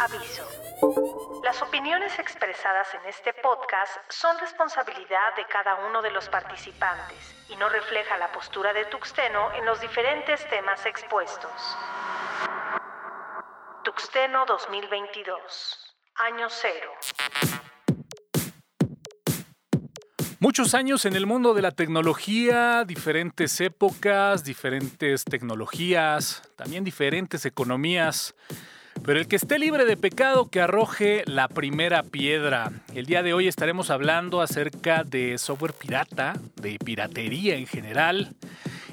Aviso. Las opiniones expresadas en este podcast son responsabilidad de cada uno de los participantes y no refleja la postura de Tuxteno en los diferentes temas expuestos. Tuxteno 2022. Año cero. Muchos años en el mundo de la tecnología, diferentes épocas, diferentes tecnologías, también diferentes economías. Pero el que esté libre de pecado que arroje la primera piedra. El día de hoy estaremos hablando acerca de software pirata, de piratería en general.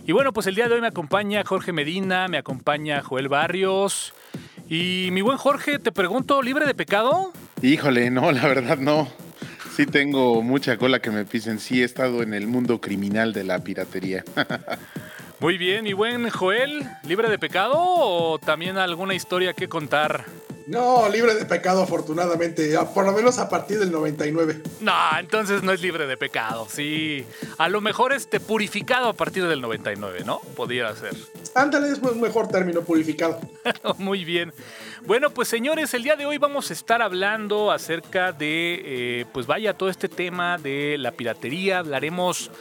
Y bueno, pues el día de hoy me acompaña Jorge Medina, me acompaña Joel Barrios. Y mi buen Jorge, te pregunto, ¿libre de pecado? Híjole, no, la verdad no. Sí tengo mucha cola que me pisen. Sí he estado en el mundo criminal de la piratería. Muy bien, y buen Joel, ¿libre de pecado o también alguna historia que contar? No, libre de pecado afortunadamente, por lo menos a partir del 99. No, entonces no es libre de pecado, sí. A lo mejor este purificado a partir del 99, ¿no? Podría ser. Ándale, es un mejor término, purificado. Muy bien. Bueno, pues señores, el día de hoy vamos a estar hablando acerca de, eh, pues vaya, todo este tema de la piratería. Hablaremos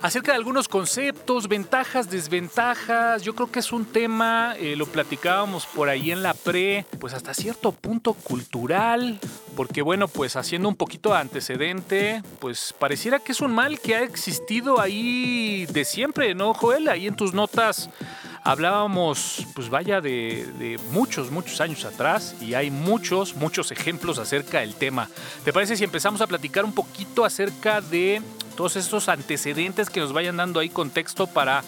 acerca de algunos conceptos, ventajas, desventajas. Yo creo que es un tema, eh, lo platicábamos por ahí en la pre, pues hasta cierto punto cultural, porque bueno, pues haciendo un poquito de antecedente, pues pareciera que es un mal que ha existido ahí de siempre, ¿no, Joel? Ahí en tus notas hablábamos, pues vaya, de, de, muchos, muchos años atrás y hay muchos, muchos ejemplos acerca del tema. ¿Te parece si empezamos a platicar un poquito acerca de todos estos antecedentes que nos vayan dando ahí contexto para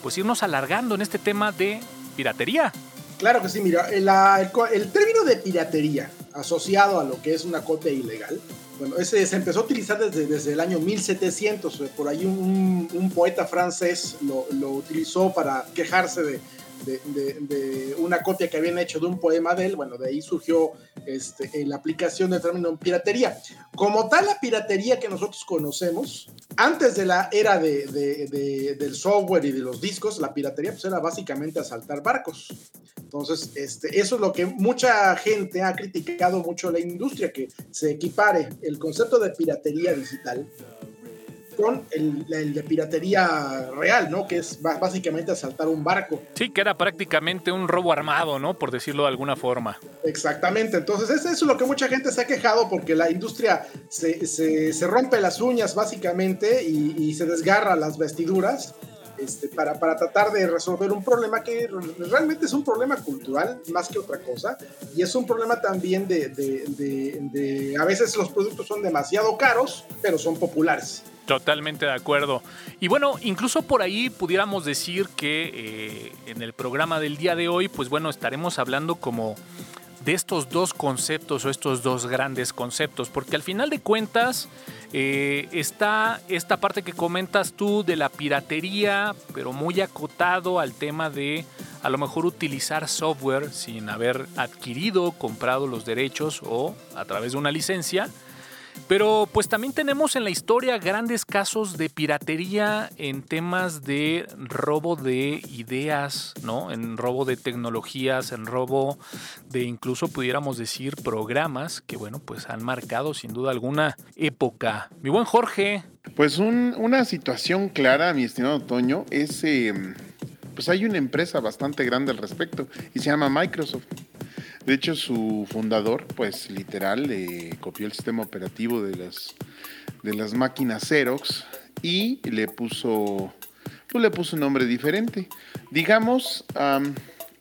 pues irnos alargando en este tema de piratería. Claro que sí, mira, el, el, término de piratería asociado a lo que es una copia ilegal, bueno, ese se empezó a utilizar desde, desde el año 1700, por ahí un, un poeta francés lo, lo, utilizó para quejarse de, de, una copia que habían hecho de un poema de él. Bueno, de ahí surgió este, la aplicación del término piratería. Como tal, la piratería que nosotros conocemos, antes de la era del software y de los discos, la piratería pues, era básicamente asaltar barcos. Entonces, este, eso es lo que mucha gente ha criticado mucho la industria, que se equipare el concepto de piratería digital con el, de piratería real, ¿no? Que es básicamente asaltar un barco. Sí, que era prácticamente un robo armado, ¿no? Por decirlo de alguna forma. Exactamente, entonces eso es lo que mucha gente se ha quejado porque la industria se, se, rompe las uñas básicamente y, y se desgarra las vestiduras. Este, para, para, tratar de resolver un problema que realmente es un problema cultural más que otra cosa y es un problema también de, a veces los productos son demasiado caros pero son populares. Totalmente de acuerdo. Y bueno, incluso por ahí pudiéramos decir que eh, en el programa del día de hoy, pues bueno, estaremos hablando como de estos dos conceptos o estos dos grandes conceptos, porque al final de cuentas eh, está esta parte que comentas tú de la piratería, pero muy acotado al tema de a lo mejor utilizar software sin haber adquirido, comprado los derechos o a través de una licencia pero pues también tenemos en la historia grandes casos de piratería en temas de robo de ideas, ¿no? En robo de tecnologías, en robo de incluso pudiéramos decir programas que bueno, pues han marcado sin duda alguna época. Mi buen Jorge. Pues una situación clara, mi estimado Toño, es... Em, pues hay una empresa bastante grande al respecto y se llama Microsoft. De hecho, su fundador, pues literal, le copió el sistema operativo de las, de las máquinas Xerox y le puso, pues le puso un nombre diferente. Digamos,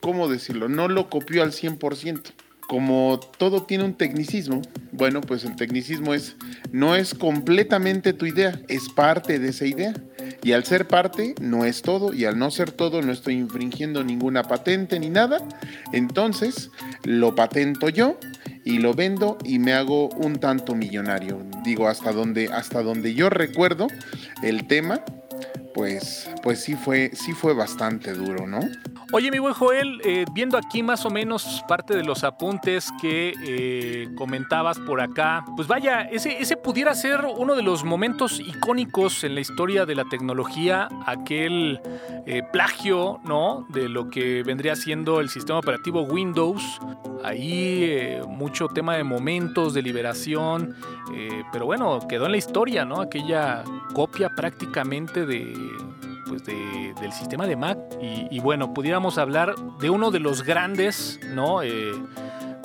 ¿cómo decirlo? No lo copió al 100%. Como todo tiene un tecnicismo, bueno, pues el tecnicismo es, no es completamente tu idea, es parte de esa idea. Y al ser parte, no es todo, y al no ser todo, no estoy infringiendo ninguna patente ni nada. Entonces, lo patento yo y lo vendo y me hago un tanto millonario. Digo, hasta donde, hasta donde yo recuerdo el tema, pues, pues sí fue, sí fue bastante duro, ¿no? Oye, mi buen Joel, eh, viendo aquí más o menos parte de los apuntes que eh, comentabas por acá, pues vaya, ese, ese pudiera ser uno de los momentos icónicos en la historia de la tecnología, aquel eh, plagio, ¿no? De lo que vendría siendo el sistema operativo Windows. Ahí mucho tema de momentos, de liberación, pero bueno, quedó en la historia, ¿no? Aquella copia prácticamente de pues del sistema de Mac. Y, bueno, pudiéramos hablar de uno de los grandes, ¿no? Eh,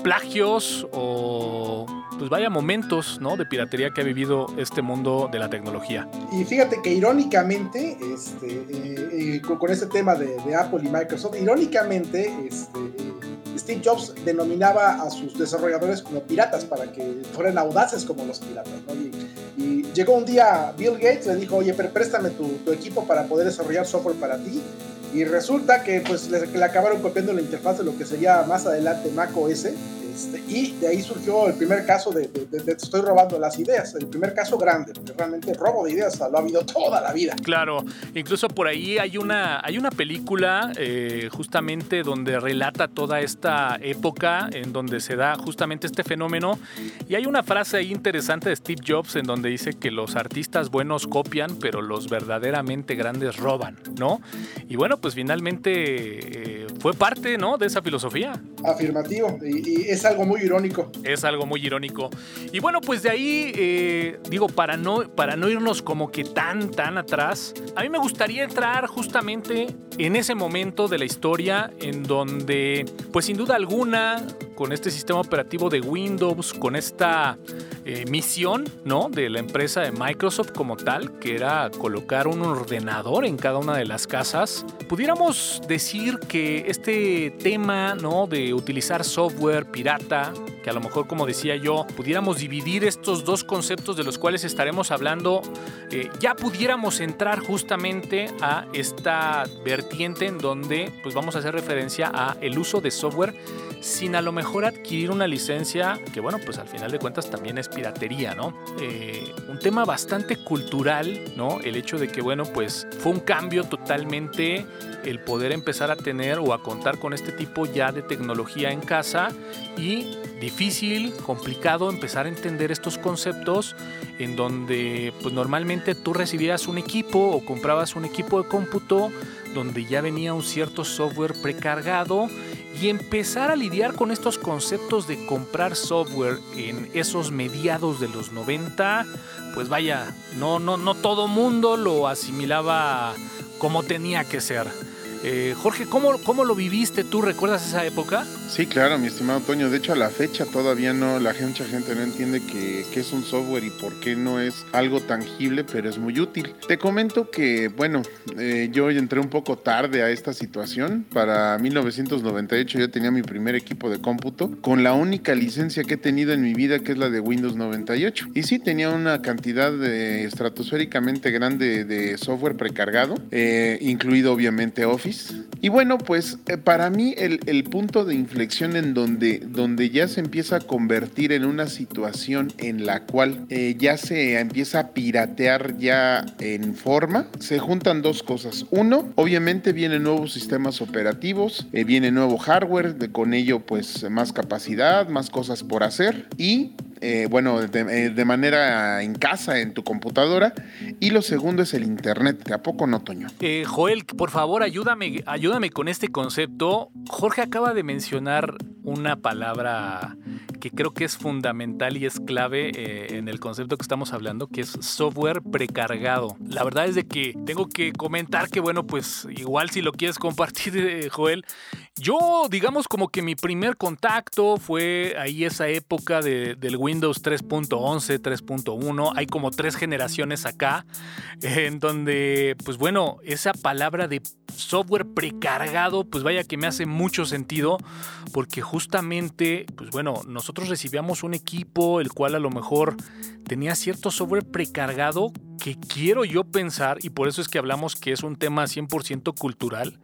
plagios o pues vaya momentos ¿no? de piratería que ha vivido este mundo de la tecnología. Y fíjate que irónicamente, este, eh, eh, con, este tema de, Apple y Microsoft, irónicamente, este, Steve Jobs denominaba a sus desarrolladores como piratas para que fueran audaces como los piratas. Y, llegó un día Bill Gates, le dijo, oye, pero préstame tu, equipo para poder desarrollar software para ti. Y resulta que pues le, acabaron copiando la interfaz de lo que sería más adelante Mac OS este, y de ahí surgió el primer caso de, te estoy robando las ideas, el primer caso grande, porque realmente robo de ideas lo ha habido toda la vida. Claro, incluso por ahí hay una, hay una película eh, justamente donde relata toda esta época en donde se da justamente este fenómeno y hay una frase ahí interesante de Steve Jobs en donde dice que los artistas buenos copian, pero los verdaderamente grandes roban, ¿no? Y bueno, pues finalmente eh, fue parte, ¿no? De esa filosofía. Afirmativo, y, y es algo muy irónico. Es algo muy irónico. Y bueno, pues de ahí, eh, digo, para no, para no irnos como que tan, tan atrás, a mí me gustaría entrar justamente en ese momento de la historia en donde, pues sin duda alguna, con este sistema operativo de Windows, con esta eh, misión, ¿no? De la empresa de Microsoft como tal, que era colocar un ordenador en cada una de las casas, pudiéramos decir que este tema, ¿no? De utilizar software pirata, que a lo mejor, como decía yo, pudiéramos dividir estos dos conceptos de los cuales estaremos hablando, eh, ya pudiéramos entrar justamente a esta vertiente en donde, pues vamos a hacer referencia a el uso de software sin a lo mejor adquirir una licencia que bueno, pues al final de cuentas también es piratería, ¿no? Eh, un tema bastante cultural, ¿no? El hecho de que bueno, pues fue un cambio totalmente el poder empezar a tener o a contar con este tipo ya de tecnología en casa y difícil, complicado empezar a entender estos conceptos en donde pues normalmente tú recibías un equipo o comprabas un equipo de cómputo donde ya venía un cierto software precargado y empezar a lidiar con estos conceptos de comprar software en esos mediados de los 90, pues vaya, no, no, no todo mundo lo asimilaba como tenía que ser. Eh, Jorge, ¿cómo, ¿cómo lo viviste tú? ¿Recuerdas esa época? Sí, claro, mi estimado Toño. De hecho, a la fecha todavía no, la mucha gente no entiende qué es un software y por qué no es algo tangible, pero es muy útil. Te comento que, bueno, eh, yo entré un poco tarde a esta situación. Para 1998 yo tenía mi primer equipo de cómputo con la única licencia que he tenido en mi vida, que es la de Windows 98. Y sí, tenía una cantidad de, estratosféricamente grande de software precargado, eh, incluido obviamente Office y bueno, pues eh, para mí el, punto de inflexión en donde, donde ya se empieza a convertir en una situación en la cual eh, ya se empieza a piratear ya en forma, se juntan dos cosas. Uno, obviamente vienen nuevos sistemas operativos, eh, viene nuevo hardware, con ello pues más capacidad, más cosas por hacer y eh, bueno, eh, de, manera en casa, en tu computadora. Y lo segundo es el Internet. ¿A poco no, Toño? Eh, Joel, por favor, ayúdame, ayúdame con este concepto. Jorge acaba de mencionar una palabra que creo que es fundamental y es clave en el concepto que estamos hablando, que es software precargado. La verdad es de que tengo que comentar que, bueno, pues igual si lo quieres compartir, Joel, yo, digamos, como que mi primer contacto fue ahí esa época de, del Windows 3.11, 3.1. Hay como tres generaciones acá, en donde, pues bueno, esa palabra de software precargado, pues vaya que me hace mucho sentido, porque justamente, pues bueno, nosotros recibíamos un equipo el cual a lo mejor tenía cierto software precargado que quiero yo pensar, y por eso es que hablamos que es un tema 100% cultural,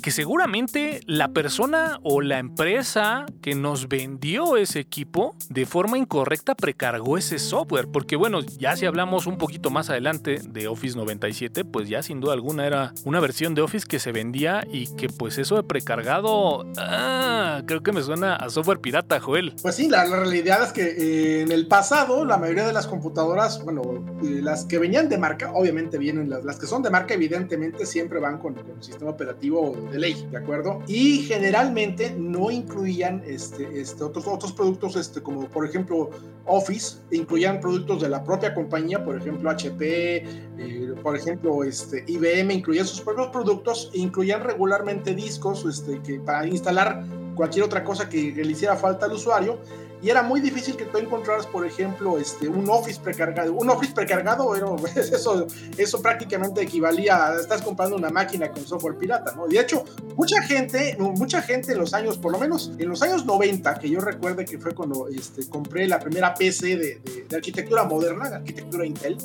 que seguramente la persona o la empresa que nos vendió ese equipo de forma incorrecta precargó ese software. Porque bueno, ya si hablamos un poquito más adelante de Office 97, pues ya sin duda alguna era una versión de Office que se vendía y que pues eso de precargado, ah, creo que me suena a software pirata, Joel. Pues sí, la, realidad es que eh, en el pasado la mayoría de las computadoras, bueno, eh, las que venían de marca, obviamente vienen, las, las que son de marca evidentemente siempre van con, con el sistema operativo de ley, ¿de acuerdo? Y generalmente no incluían este, este, otros, productos, este, como por ejemplo Office, incluían productos de la propia compañía, por ejemplo HP, eh, por ejemplo IBM, incluían sus propios productos, incluían regularmente discos que, para instalar cualquier otra cosa que, le hiciera falta al usuario y era muy difícil que tú encontraras, por ejemplo, este, un Office precargado. Un Office precargado, era, eso, eso prácticamente equivalía a estás comprando una máquina con software pirata, ¿no? De hecho, mucha gente, mucha gente en los años, por lo menos en los años 90, que yo recuerde que fue cuando este, compré la primera PC de, de, arquitectura moderna, de arquitectura Intel,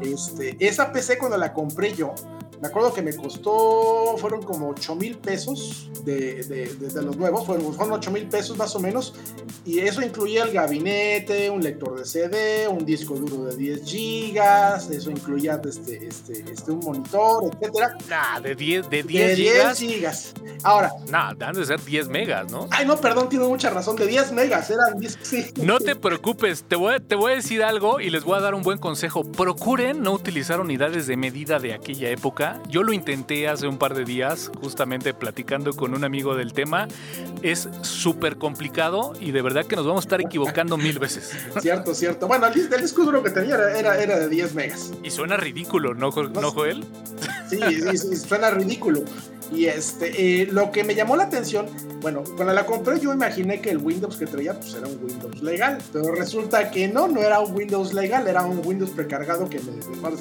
este, esa PC cuando la compré yo, me acuerdo que me costó, fueron como 8 mil pesos de, de, los nuevos, fueron, fueron 8 mil pesos más o menos, y eso incluía el gabinete, un lector de CD, un disco duro de 10 gigas, eso incluía este, este, este, un monitor, etcétera. Nah, de 10, de 10, de 10 gigas. Ahora. Nah, dan de ser 10 megas, ¿no? Ay, no, perdón, tiene mucha razón, de 10 megas, eran 10, sí. No te preocupes, te voy, te voy a decir algo y les voy a dar un buen consejo. Procuren no utilizar unidades de medida de aquella época yo lo intenté hace un par de días, justamente platicando con un amigo del tema. Es súper complicado y de verdad que nos vamos a estar equivocando mil veces. Cierto, cierto. Bueno, el, disco duro que tenía era, era, de 10 megas. Y suena ridículo, ¿no, ¿no Joel? Sí, sí, suena ridículo. Y este, eh, lo que me llamó la atención, bueno, cuando la compré yo imaginé que el Windows que traía pues era un Windows legal, pero resulta que no, no era un Windows legal, era un Windows precargado que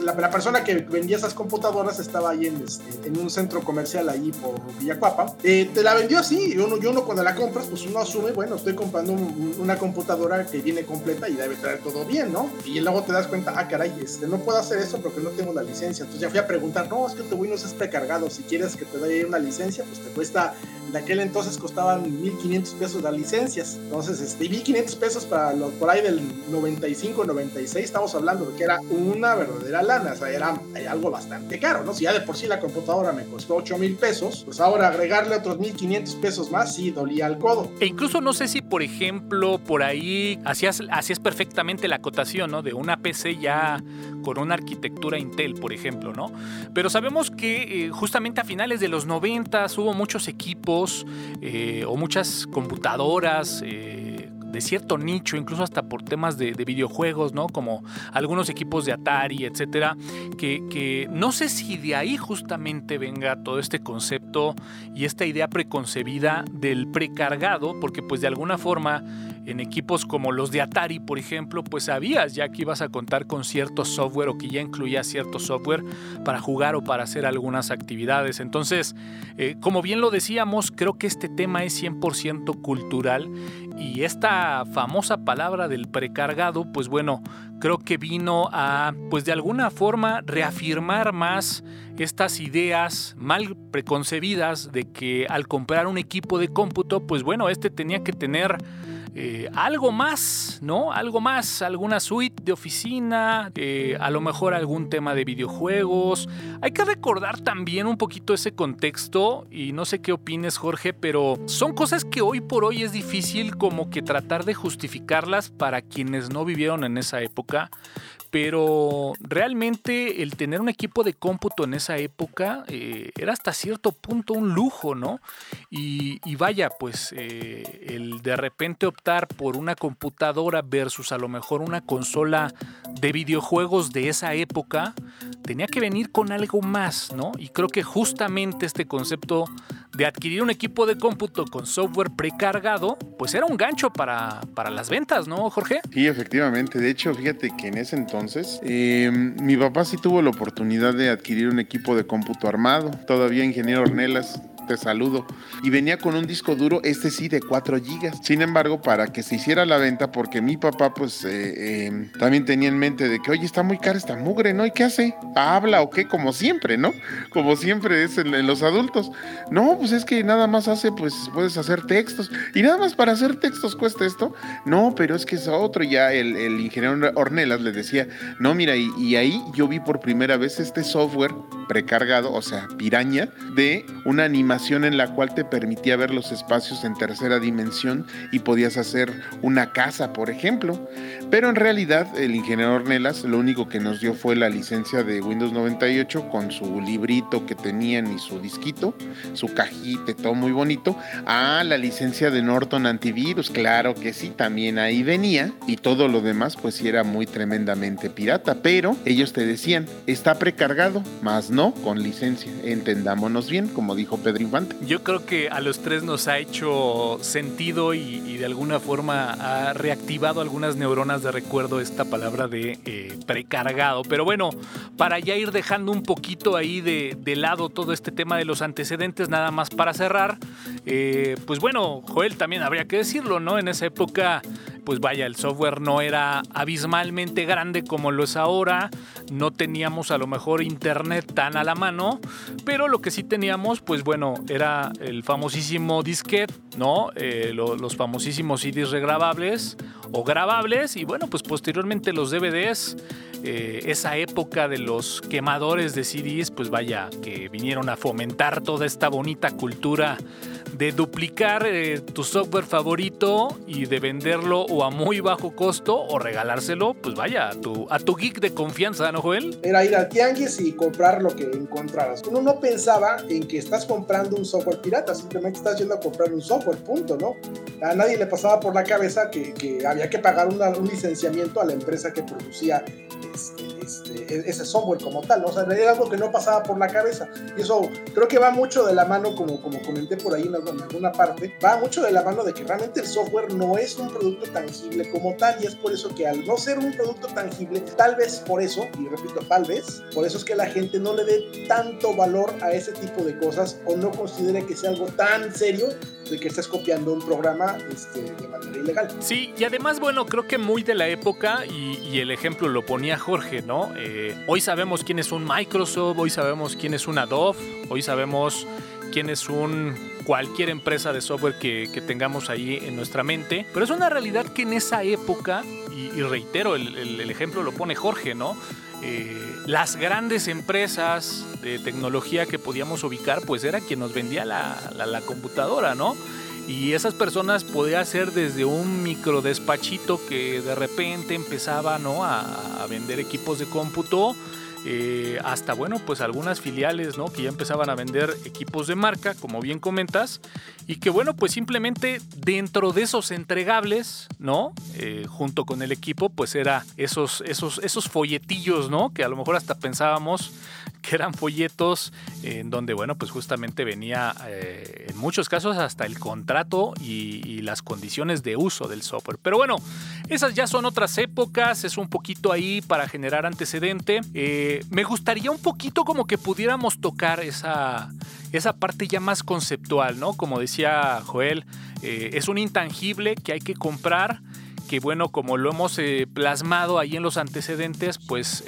la, la, persona que vendía esas computadoras estaba ahí en, este, en un centro comercial ahí por Villacuapa, eh, te la vendió así, y uno, y uno cuando la compras pues uno asume, bueno, estoy comprando una computadora que viene completa y debe traer todo bien, ¿no? Y luego te das cuenta, ah, caray, este, no puedo hacer eso porque no tengo la licencia, entonces ya fui a preguntar, no, es que tu Windows es precargado, si quieres que te dé una licencia, pues te cuesta, en aquel entonces costaban 1.500 pesos las licencias. Entonces, este, 1.500 pesos para los por ahí del 95, 96, estamos hablando de que era una verdadera lana, o sea, era, algo bastante caro, ¿no? Si ya de por sí la computadora me costó 8 mil pesos, pues ahora agregarle otros 1.500 pesos más, sí, dolía el codo. E incluso no sé si, por ejemplo, por ahí hacías, hacías perfectamente la acotación, ¿no? De una PC ya con una arquitectura Intel, por ejemplo, ¿no? Pero sabemos que eh, justamente a finales de los 90 hubo muchos equipos eh, o muchas computadoras. Eh, de cierto nicho, incluso hasta por temas de, videojuegos, ¿no? Como algunos equipos de Atari, etcétera, que, que, no sé si de ahí justamente venga todo este concepto y esta idea preconcebida del precargado, porque pues de alguna forma en equipos como los de Atari, por ejemplo, pues sabías ya que ibas a contar con cierto software o que ya incluía cierto software para jugar o para hacer algunas actividades. Entonces, eh, como bien lo decíamos, creo que este tema es 100% cultural y esta famosa palabra del precargado, pues bueno, creo que vino a, pues de alguna forma, reafirmar más estas ideas mal preconcebidas de que al comprar un equipo de cómputo, pues bueno, este tenía que tener eh, algo más, ¿no? Algo más, alguna suite de oficina, eh, a lo mejor algún tema de videojuegos. Hay que recordar también un poquito ese contexto y no sé qué opines Jorge, pero son cosas que hoy por hoy es difícil como que tratar de justificarlas para quienes no vivieron en esa época pero realmente el tener un equipo de cómputo en esa época eh, era hasta cierto punto un lujo, ¿no? Y, vaya, pues eh, el de repente optar por una computadora versus a lo mejor una consola de videojuegos de esa época, tenía que venir con algo más, ¿no? Y creo que justamente este concepto de adquirir un equipo de cómputo con software precargado, pues era un gancho para, para las ventas, ¿no, Jorge? Sí, efectivamente. De hecho, fíjate que en ese entonces eh, mi papá sí tuvo la oportunidad de adquirir un equipo de cómputo armado. Todavía ingeniero Ornelas te saludo. Y venía con un disco duro, este sí, de 4 gigas. Sin embargo, para que se hiciera la venta, porque mi papá pues eh, eh, también tenía en mente de que, oye, está muy cara esta mugre, ¿no? ¿Y qué hace? ¿Habla o qué? Como siempre, ¿no? Como siempre es en, los adultos. No, pues es que nada más hace, pues puedes hacer textos. Y nada más para hacer textos cuesta esto. No, pero es que es otro. Ya el, ingeniero Ornelas le decía, no, mira, y, y ahí yo vi por primera vez este software precargado, o sea, piraña, de una animación en la cual te permitía ver los espacios en tercera dimensión y podías hacer una casa, por ejemplo. Pero en realidad el ingeniero Ornelas lo único que nos dio fue la licencia de Windows 98 con su librito que tenían y su disquito, su cajita, todo muy bonito. Ah, la licencia de Norton Antivirus, claro que sí, también ahí venía. Y todo lo demás pues sí era muy tremendamente pirata. Pero ellos te decían, está precargado, más no con licencia. Entendámonos bien, como dijo Pedro Yo creo que a los tres nos ha hecho sentido y, de alguna forma ha reactivado algunas neuronas de recuerdo esta palabra de eh, precargado. Pero bueno, para ya ir dejando un poquito ahí de, lado todo este tema de los antecedentes, nada más para cerrar, eh, pues bueno, Joel también habría que decirlo, ¿no? En esa época pues vaya, el software no era abismalmente grande como lo es ahora, no teníamos a lo mejor internet tan a la mano, pero lo que sí teníamos, pues bueno, era el famosísimo disquete, ¿no? Eh, los famosísimos CDs regrabables o grabables y bueno, pues posteriormente los DVDs. Eh, esa época de los quemadores de CDs, pues vaya, que vinieron a fomentar toda esta bonita cultura de duplicar eh, tu software favorito y de venderlo o a muy bajo costo o regalárselo, pues vaya, a tu, geek de confianza, ¿no, Joel? Era ir al tianguis y comprar lo que encontraras. Uno no pensaba en que estás comprando un software pirata, simplemente estás yendo a comprar un software, punto, ¿no? A nadie le pasaba por la cabeza que, que había que pagar un licenciamiento a la empresa que producía este, este, e-, ese software como tal. O sea, era algo que no pasaba por la cabeza. Y eso creo que va mucho de la mano, como, como comenté por ahí en alguna parte, va mucho de la mano de que realmente el software no es un producto tangible como tal. Y es por eso que al no ser un producto tangible, tal vez por eso, y repito, tal vez, por eso es que la gente no le dé tanto valor a ese tipo de cosas o no considere que sea algo tan serio de que estás copiando un programa este, de manera ilegal. Sí, y además, bueno, creo que muy de la época, y, el ejemplo lo ponía Jorge, ¿no? Eh, hoy sabemos quién es un Microsoft, hoy sabemos quién es un Adobe, hoy sabemos quién es un cualquier empresa de software que, tengamos ahí en nuestra mente. Pero es una realidad que en esa época, y, reitero, el, ejemplo lo pone Jorge, ¿no? Eh, las grandes empresas de tecnología que podíamos ubicar, pues era quien nos vendía la, computadora, ¿no? Y esas personas podía ser desde un micro despachito que de repente empezaba ¿no? a, vender equipos de cómputo, eh, hasta bueno, pues algunas filiales ¿no? que ya empezaban a vender equipos de marca, como bien comentas, y que bueno, pues simplemente dentro de esos entregables, ¿no? Eh, junto con el equipo, pues era esos, esos, esos folletillos, ¿no? Que a lo mejor hasta pensábamos que eran folletos en donde, bueno, pues justamente venía eh, en muchos casos hasta el contrato y, las condiciones de uso del software. Pero bueno, esas ya son otras épocas, es un poquito ahí para generar antecedente. Eh, me gustaría un poquito como que pudiéramos tocar esa, esa parte ya más conceptual, ¿no? Como decía Joel, eh, es un intangible que hay que comprar que bueno, como lo hemos plasmado ahí en los antecedentes, pues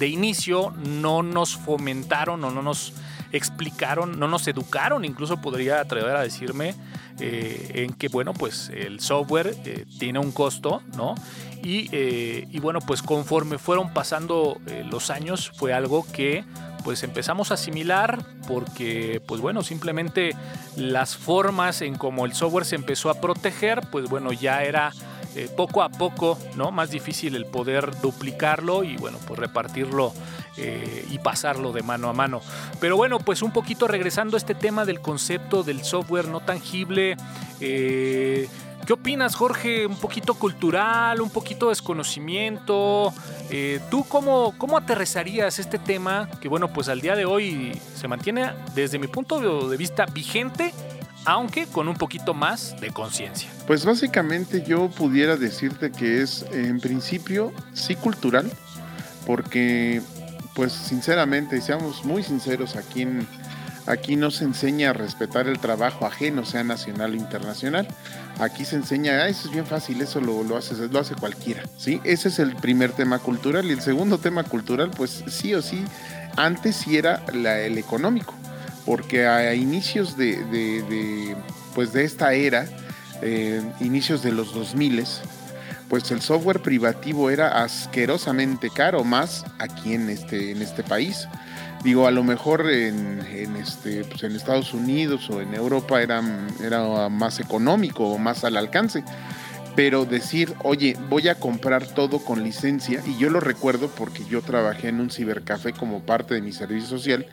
de inicio no nos fomentaron o no nos explicaron, no nos educaron, incluso podría atrever a decirme eh, en que, bueno, pues el software eh, tiene un costo, ¿no? Y, eh, y, bueno, pues conforme fueron pasando los años fue algo que pues empezamos a asimilar porque pues bueno simplemente las formas en cómo el software se empezó a proteger pues bueno ya era eh, poco a poco, ¿no? Más difícil el poder duplicarlo y bueno, pues repartirlo eh, y pasarlo de mano a mano. Pero bueno, pues un poquito regresando a este tema del concepto del software no tangible. Eh, ¿Qué opinas, Jorge? Un poquito cultural, un poquito desconocimiento. ¿Tú cómo, cómo aterrizarías este tema que, bueno, pues al día de hoy se mantiene, desde mi punto de vista, vigente aunque con un poquito más de conciencia. Pues básicamente yo pudiera decirte que es en principio sí cultural, porque pues sinceramente, seamos muy sinceros aquí Aquí no se enseña a respetar el trabajo ajeno, sea nacional o internacional. Aquí se enseña, ah, eso es bien fácil, eso lo, lo, hace, lo hace cualquiera. ¿sí? Ese es el primer tema cultural. Y el segundo tema cultural, pues sí o sí, antes sí era el económico. Porque a, inicios de, pues de esta era, eh, inicios de los 2000, pues el software privativo era asquerosamente caro, más aquí en este, en este país. Digo, a lo mejor en, este, pues en Estados Unidos o en Europa era, era más económico o más al alcance. Pero decir, oye, voy a comprar todo con licencia, y yo lo recuerdo porque yo trabajé en un cibercafé como parte de mi servicio social,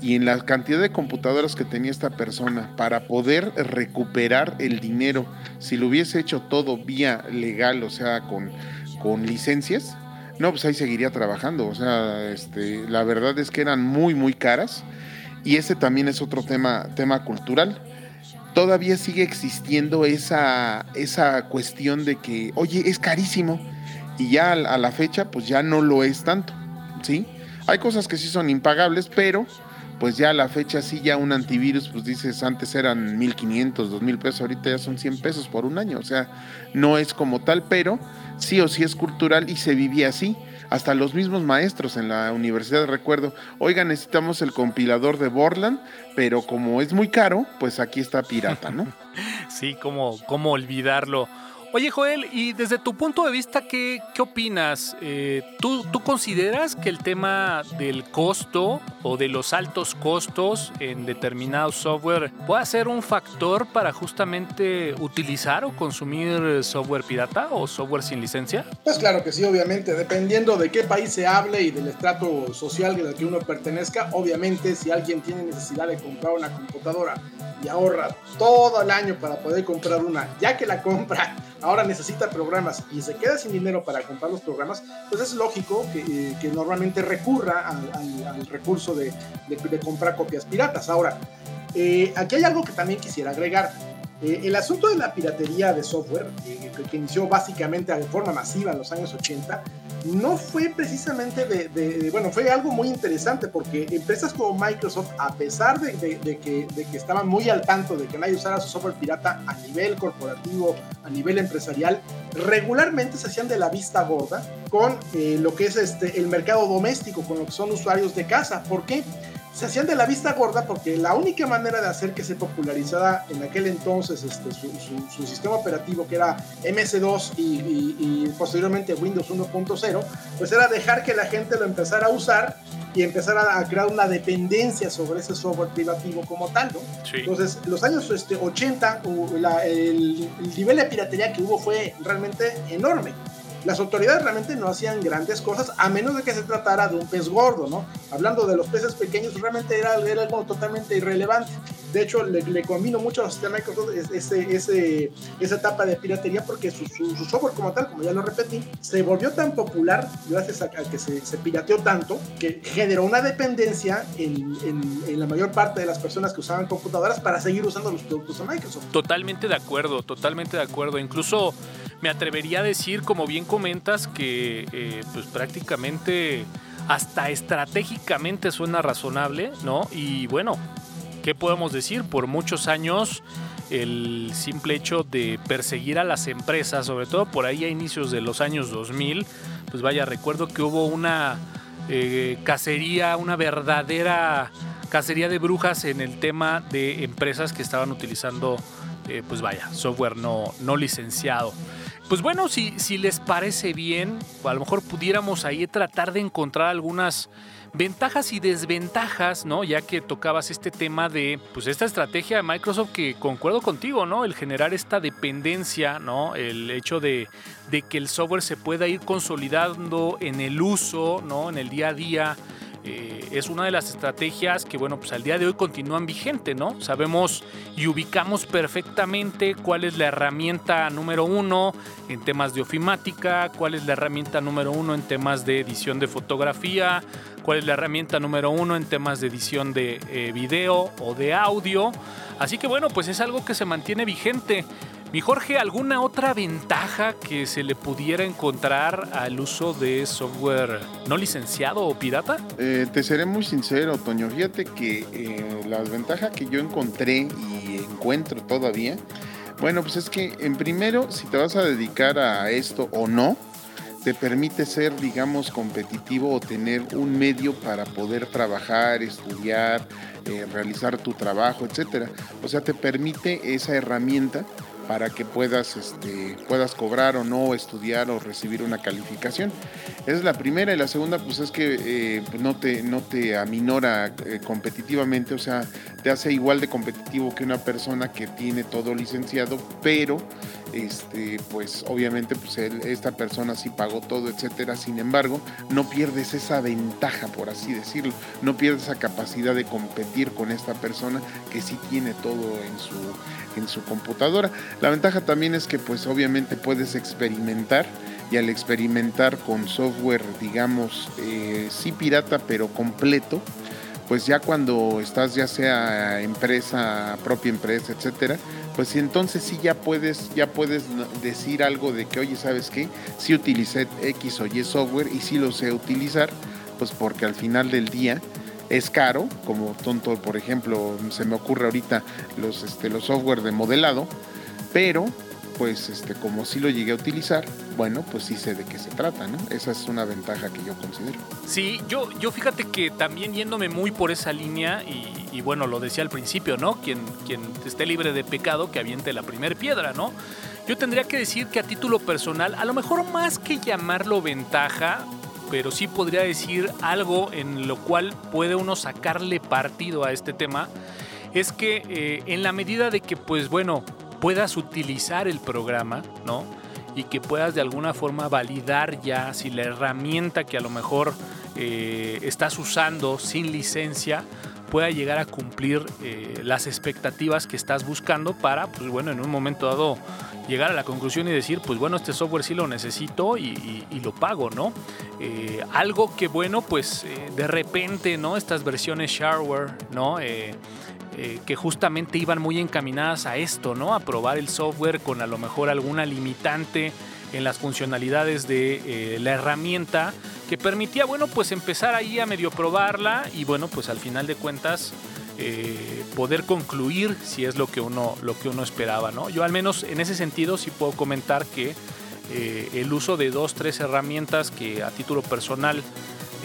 y en la cantidad de computadoras que tenía esta persona para poder recuperar el dinero, si lo hubiese hecho todo vía legal, o sea, con, con licencias, no, pues ahí seguiría trabajando. O sea, este, la verdad es que eran muy, muy caras. Y ese también es otro tema, tema cultural. Todavía sigue existiendo esa, esa cuestión de que, oye, es carísimo. Y ya a la fecha, pues ya no lo es tanto. ¿Sí? Hay cosas que sí son impagables, pero pues ya a la fecha sí ya un antivirus, pues dices, antes eran 1500, 2000 pesos, ahorita ya son 100 pesos por un año, o sea, no es como tal, pero sí o sí es cultural y se vivía así. Hasta los mismos maestros en la universidad recuerdo, oiga, necesitamos el compilador de Borland, pero como es muy caro, pues aquí está pirata, ¿no? sí, como, cómo olvidarlo. Oye, Joel, y desde tu punto de vista, ¿qué, qué opinas? Eh, ¿tú, ¿tú, consideras que el tema del costo o de los altos costos en determinado software puede ser un factor para justamente utilizar o consumir software pirata o software sin licencia? Pues claro que sí, obviamente. Dependiendo de qué país se hable y del estrato social al que uno pertenezca, obviamente si alguien tiene necesidad de comprar una computadora y ahorra todo el año para poder comprar una, ya que la compra ahora necesita programas y se queda sin dinero para comprar los programas, pues es lógico que, eh, normalmente recurra al, recurso de, comprar copias piratas. Ahora, eh, aquí hay algo que también quisiera agregar. Eh, el asunto de la piratería de software, que inició básicamente de forma masiva en los años 80, no fue precisamente de, bueno, fue algo muy interesante porque empresas como Microsoft, a pesar de, que, estaban muy al tanto de que nadie usara su software pirata a nivel corporativo, a nivel empresarial, regularmente se hacían de la vista gorda con eh, lo que es este, el mercado doméstico, con lo que son usuarios de casa. ¿Por qué? Se hacían de la vista gorda porque la única manera de hacer que se popularizara en aquel entonces este, su, sistema operativo, que era MS2 y, posteriormente Windows 1.0, pues era dejar que la gente lo empezara a usar y empezar a, crear una dependencia sobre ese software privativo como tal, ¿no? Entonces, los años este, 80, el nivel de piratería que hubo fue realmente enorme las autoridades realmente no hacían grandes cosas a menos de que se tratara de un pez gordo, ¿no? Hablando de los peces pequeños, realmente era, era algo totalmente irrelevante. De hecho, le, le combino mucho a sistema Microsoft ese, ese, esa etapa de piratería porque su, su, software como tal, como ya lo repetí, se volvió tan popular gracias a, que se, se, pirateó tanto que generó una dependencia en, en, en, la mayor parte de las personas que usaban computadoras para seguir usando los productos de Microsoft. Totalmente de acuerdo, totalmente de acuerdo. Incluso me atrevería a decir, como bien comentas, que eh, pues prácticamente hasta estratégicamente suena razonable, ¿no? Y bueno, ¿qué podemos decir? Por muchos años el simple hecho de perseguir a las empresas, sobre todo por ahí a inicios de los años 2000, pues vaya, recuerdo que hubo una eh, cacería, una verdadera cacería de brujas en el tema de empresas que estaban utilizando, eh, pues vaya, software no, no licenciado. Pues bueno, si, si les parece bien, a lo mejor pudiéramos ahí tratar de encontrar algunas ventajas y desventajas, ¿no? Ya que tocabas este tema de, pues esta estrategia de Microsoft que concuerdo contigo, ¿no? El generar esta dependencia, ¿no? El hecho de, de que el software se pueda ir consolidando en el uso, ¿no? En el día a día eh, es una de las estrategias que, bueno, pues al día de hoy continúan vigente, ¿no? Sabemos y ubicamos perfectamente cuál es la herramienta número uno en temas de ofimática, cuál es la herramienta número uno en temas de edición de fotografía, cuál es la herramienta número uno en temas de edición de eh, video o de audio. Así que, bueno, pues es algo que se mantiene vigente. Mi Jorge, ¿alguna otra ventaja que se le pudiera encontrar al uso de software no licenciado o pirata? Eh, te seré muy sincero, Toño. Fíjate que eh, la ventaja que yo encontré y encuentro todavía, bueno, pues es que en primero, si te vas a dedicar a esto o no, te permite ser, digamos, competitivo o tener un medio para poder trabajar, estudiar, eh, realizar tu trabajo, etcétera. O sea, te permite esa herramienta para que puedas, este, puedas cobrar o no, estudiar o recibir una calificación. Esa es la primera y la segunda pues es que eh, no, te, no te aminora eh, competitivamente, o sea, te hace igual de competitivo que una persona que tiene todo licenciado, pero este, pues obviamente pues esta persona sí pagó todo, etcétera. Sin embargo, no pierdes esa ventaja, por así decirlo, no pierdes esa capacidad de competir con esta persona que sí tiene todo en su en su computadora. La ventaja también es que pues obviamente puedes experimentar y al experimentar con software digamos eh, sí pirata pero completo, pues ya cuando estás ya sea empresa, propia empresa, etcétera, pues entonces sí ya puedes, ya puedes decir algo de que, oye, ¿sabes qué? Sí utilicé X o Y software y sí lo sé utilizar, pues porque al final del día es caro, como tonto, por ejemplo, se me ocurre ahorita los, este, los software de modelado, pero pues este, como sí lo llegué a utilizar, bueno, pues sí sé de qué se trata, ¿no? Esa es una ventaja que yo considero. Sí, yo, yo fíjate que también yéndome muy por esa línea, y, bueno, lo decía al principio, ¿no? Quien, quien esté libre de pecado, que aviente la primer piedra, ¿no? Yo tendría que decir que a título personal, a lo mejor más que llamarlo ventaja, pero sí podría decir algo en lo cual puede uno sacarle partido a este tema, es que eh, en la medida de que, pues bueno, puedas utilizar el programa, ¿no? Y que puedas de alguna forma validar ya si la herramienta que a lo mejor eh, estás usando sin licencia pueda llegar a cumplir eh, las expectativas que estás buscando para, pues bueno, en un momento dado llegar a la conclusión y decir, pues bueno, este software sí lo necesito y, lo pago, ¿no? Eh, algo que bueno, pues de repente, ¿no? Estas versiones shareware, ¿no? Que justamente iban muy encaminadas a esto, ¿no? A probar el software con a lo mejor alguna limitante en las funcionalidades de la herramienta que permitía, bueno, pues empezar ahí a medio probarla y bueno, pues al final de cuentas eh, poder concluir si es lo que uno, lo que uno esperaba, ¿no? Yo al menos en ese sentido sí puedo comentar que eh, el uso de dos, tres herramientas que a título personal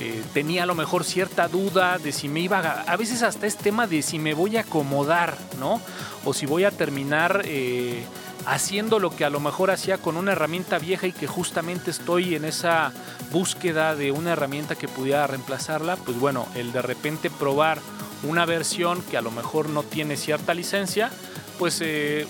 eh, tenía a lo mejor cierta duda de si me iba a, a veces hasta es tema de si me voy a acomodar, ¿no? O si voy a terminar haciendo lo que a lo mejor hacía con una herramienta vieja y que justamente estoy en esa búsqueda de una herramienta que pudiera reemplazarla, pues bueno, el de repente probar una versión que a lo mejor no tiene cierta licencia, pues eh,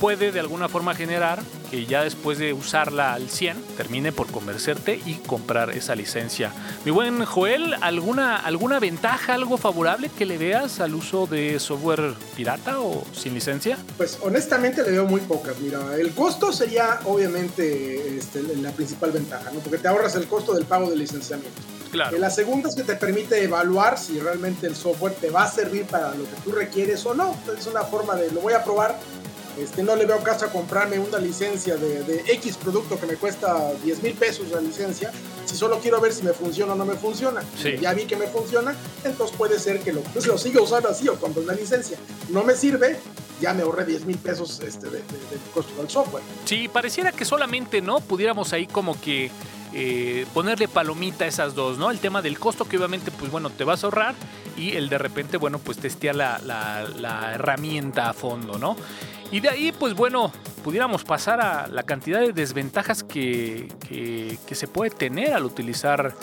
puede de alguna forma generar que ya después de usarla al 100 termine por convencerte y comprar esa licencia. Mi buen Joel, ¿alguna, ¿alguna ventaja, algo favorable que le veas al uso de software pirata o sin licencia? Pues honestamente le veo muy pocas. Mira, el costo sería obviamente este, la principal ventaja, ¿no? porque te ahorras el costo del pago del licenciamiento. Claro. La segunda es que te permite evaluar si realmente el software te va a servir para lo que tú requieres o no. Es una forma de lo voy a probar este, no le veo caso a comprarme una licencia de, X producto que me cuesta 10 mil pesos la licencia, si solo quiero ver si me funciona o no me funciona. Ya vi que me funciona, entonces puede ser que lo, pues, lo siga usando así o compro una licencia. No me sirve, ya me ahorré 10 mil pesos este, de, costo del software. Sí, pareciera que solamente, ¿no? Pudiéramos ahí como que eh, ponerle palomita a esas dos, ¿no? El tema del costo que obviamente, pues bueno, te vas a ahorrar y el de repente, bueno, pues testear la, la herramienta a fondo, ¿no? Y de ahí, pues bueno, pudiéramos pasar a la cantidad de desventajas que, se puede tener al utilizar,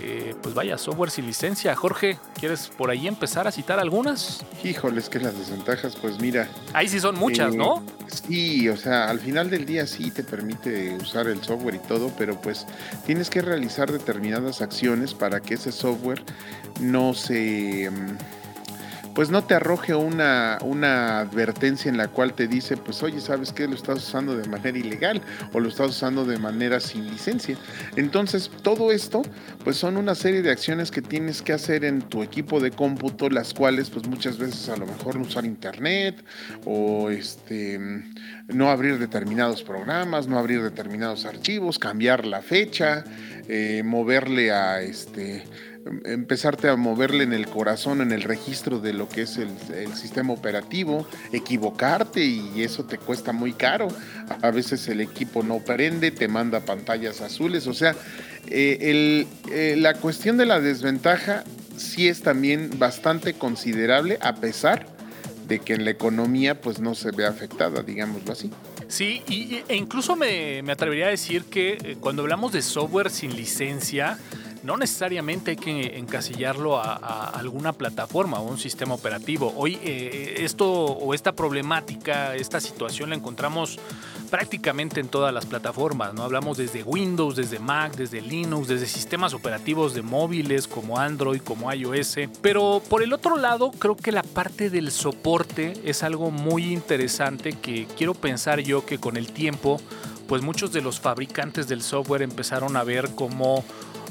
eh, pues vaya, software sin licencia. Jorge, ¿quieres por ahí empezar a citar algunas? Híjoles, que las desventajas, pues mira. Ahí sí son muchas, ¿no? Eh, sí, o sea, al final del día sí te permite usar el software y todo, pero pues tienes que realizar determinadas acciones para que ese software no se... Mm, pues no te arroje una, una advertencia en la cual te dice, pues oye, ¿sabes qué? Lo estás usando de manera ilegal o lo estás usando de manera sin licencia. Entonces, todo esto, pues son una serie de acciones que tienes que hacer en tu equipo de cómputo, las cuales, pues muchas veces a lo mejor no usar internet o este no abrir determinados programas, no abrir determinados archivos, cambiar la fecha, eh, moverle a este empezarte a moverle en el corazón, en el registro de lo que es el, sistema operativo, equivocarte y eso te cuesta muy caro. A veces el equipo no prende, te manda pantallas azules, o sea, eh, eh, la cuestión de la desventaja sí es también bastante considerable a pesar de que en la economía pues no se ve afectada, digámoslo así. Sí, y, e incluso me, me, atrevería a decir que eh, cuando hablamos de software sin licencia, no necesariamente hay que encasillarlo a, alguna plataforma o un sistema operativo. Hoy eh, esto o esta problemática, esta situación la encontramos prácticamente en todas las plataformas. ¿no? Hablamos desde Windows, desde Mac, desde Linux, desde sistemas operativos de móviles como Android, como iOS. Pero por el otro lado, creo que la parte del soporte es algo muy interesante que quiero pensar yo que con el tiempo, pues muchos de los fabricantes del software empezaron a ver como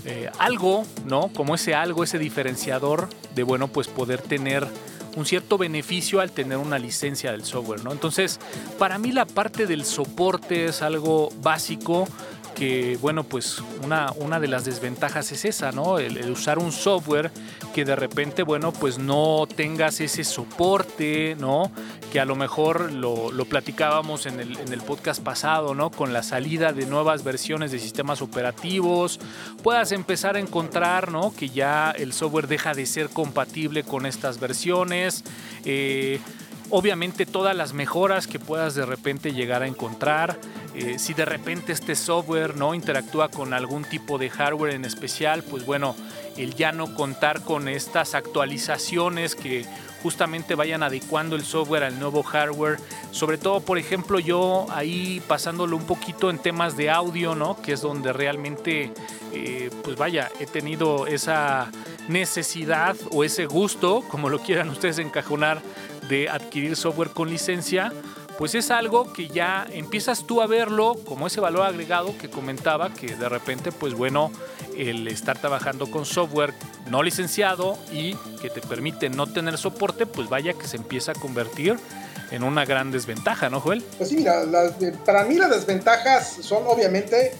eh, algo, ¿no? Como ese algo, ese diferenciador de, bueno, pues poder tener un cierto beneficio al tener una licencia del software, ¿no? Entonces, para mí la parte del soporte es algo básico que, bueno, pues una, una de las desventajas es esa, ¿no? El, usar un software que de repente, bueno, pues no tengas ese soporte, ¿no? Que a lo mejor lo, platicábamos en el, en el, podcast pasado, ¿no? Con la salida de nuevas versiones de sistemas operativos, puedas empezar a encontrar, ¿no? Que ya el software deja de ser compatible con estas versiones. Eh, obviamente todas las mejoras que puedas de repente llegar a encontrar. Eh, si de repente este software no interactúa con algún tipo de hardware en especial, pues bueno, el ya no contar con estas actualizaciones que justamente vayan adecuando el software al nuevo hardware. Sobre todo, por ejemplo, yo ahí pasándolo un poquito en temas de audio, ¿no? Que es donde realmente, eh, pues vaya, he tenido esa necesidad o ese gusto, como lo quieran ustedes encajonar, de adquirir software con licencia, pues es algo que ya empiezas tú a verlo como ese valor agregado que comentaba, que de repente, pues bueno, el estar trabajando con software no licenciado y que te permite no tener soporte, pues vaya que se empieza a convertir en una gran desventaja, ¿no, Joel? Pues sí, mira, para mí las desventajas son obviamente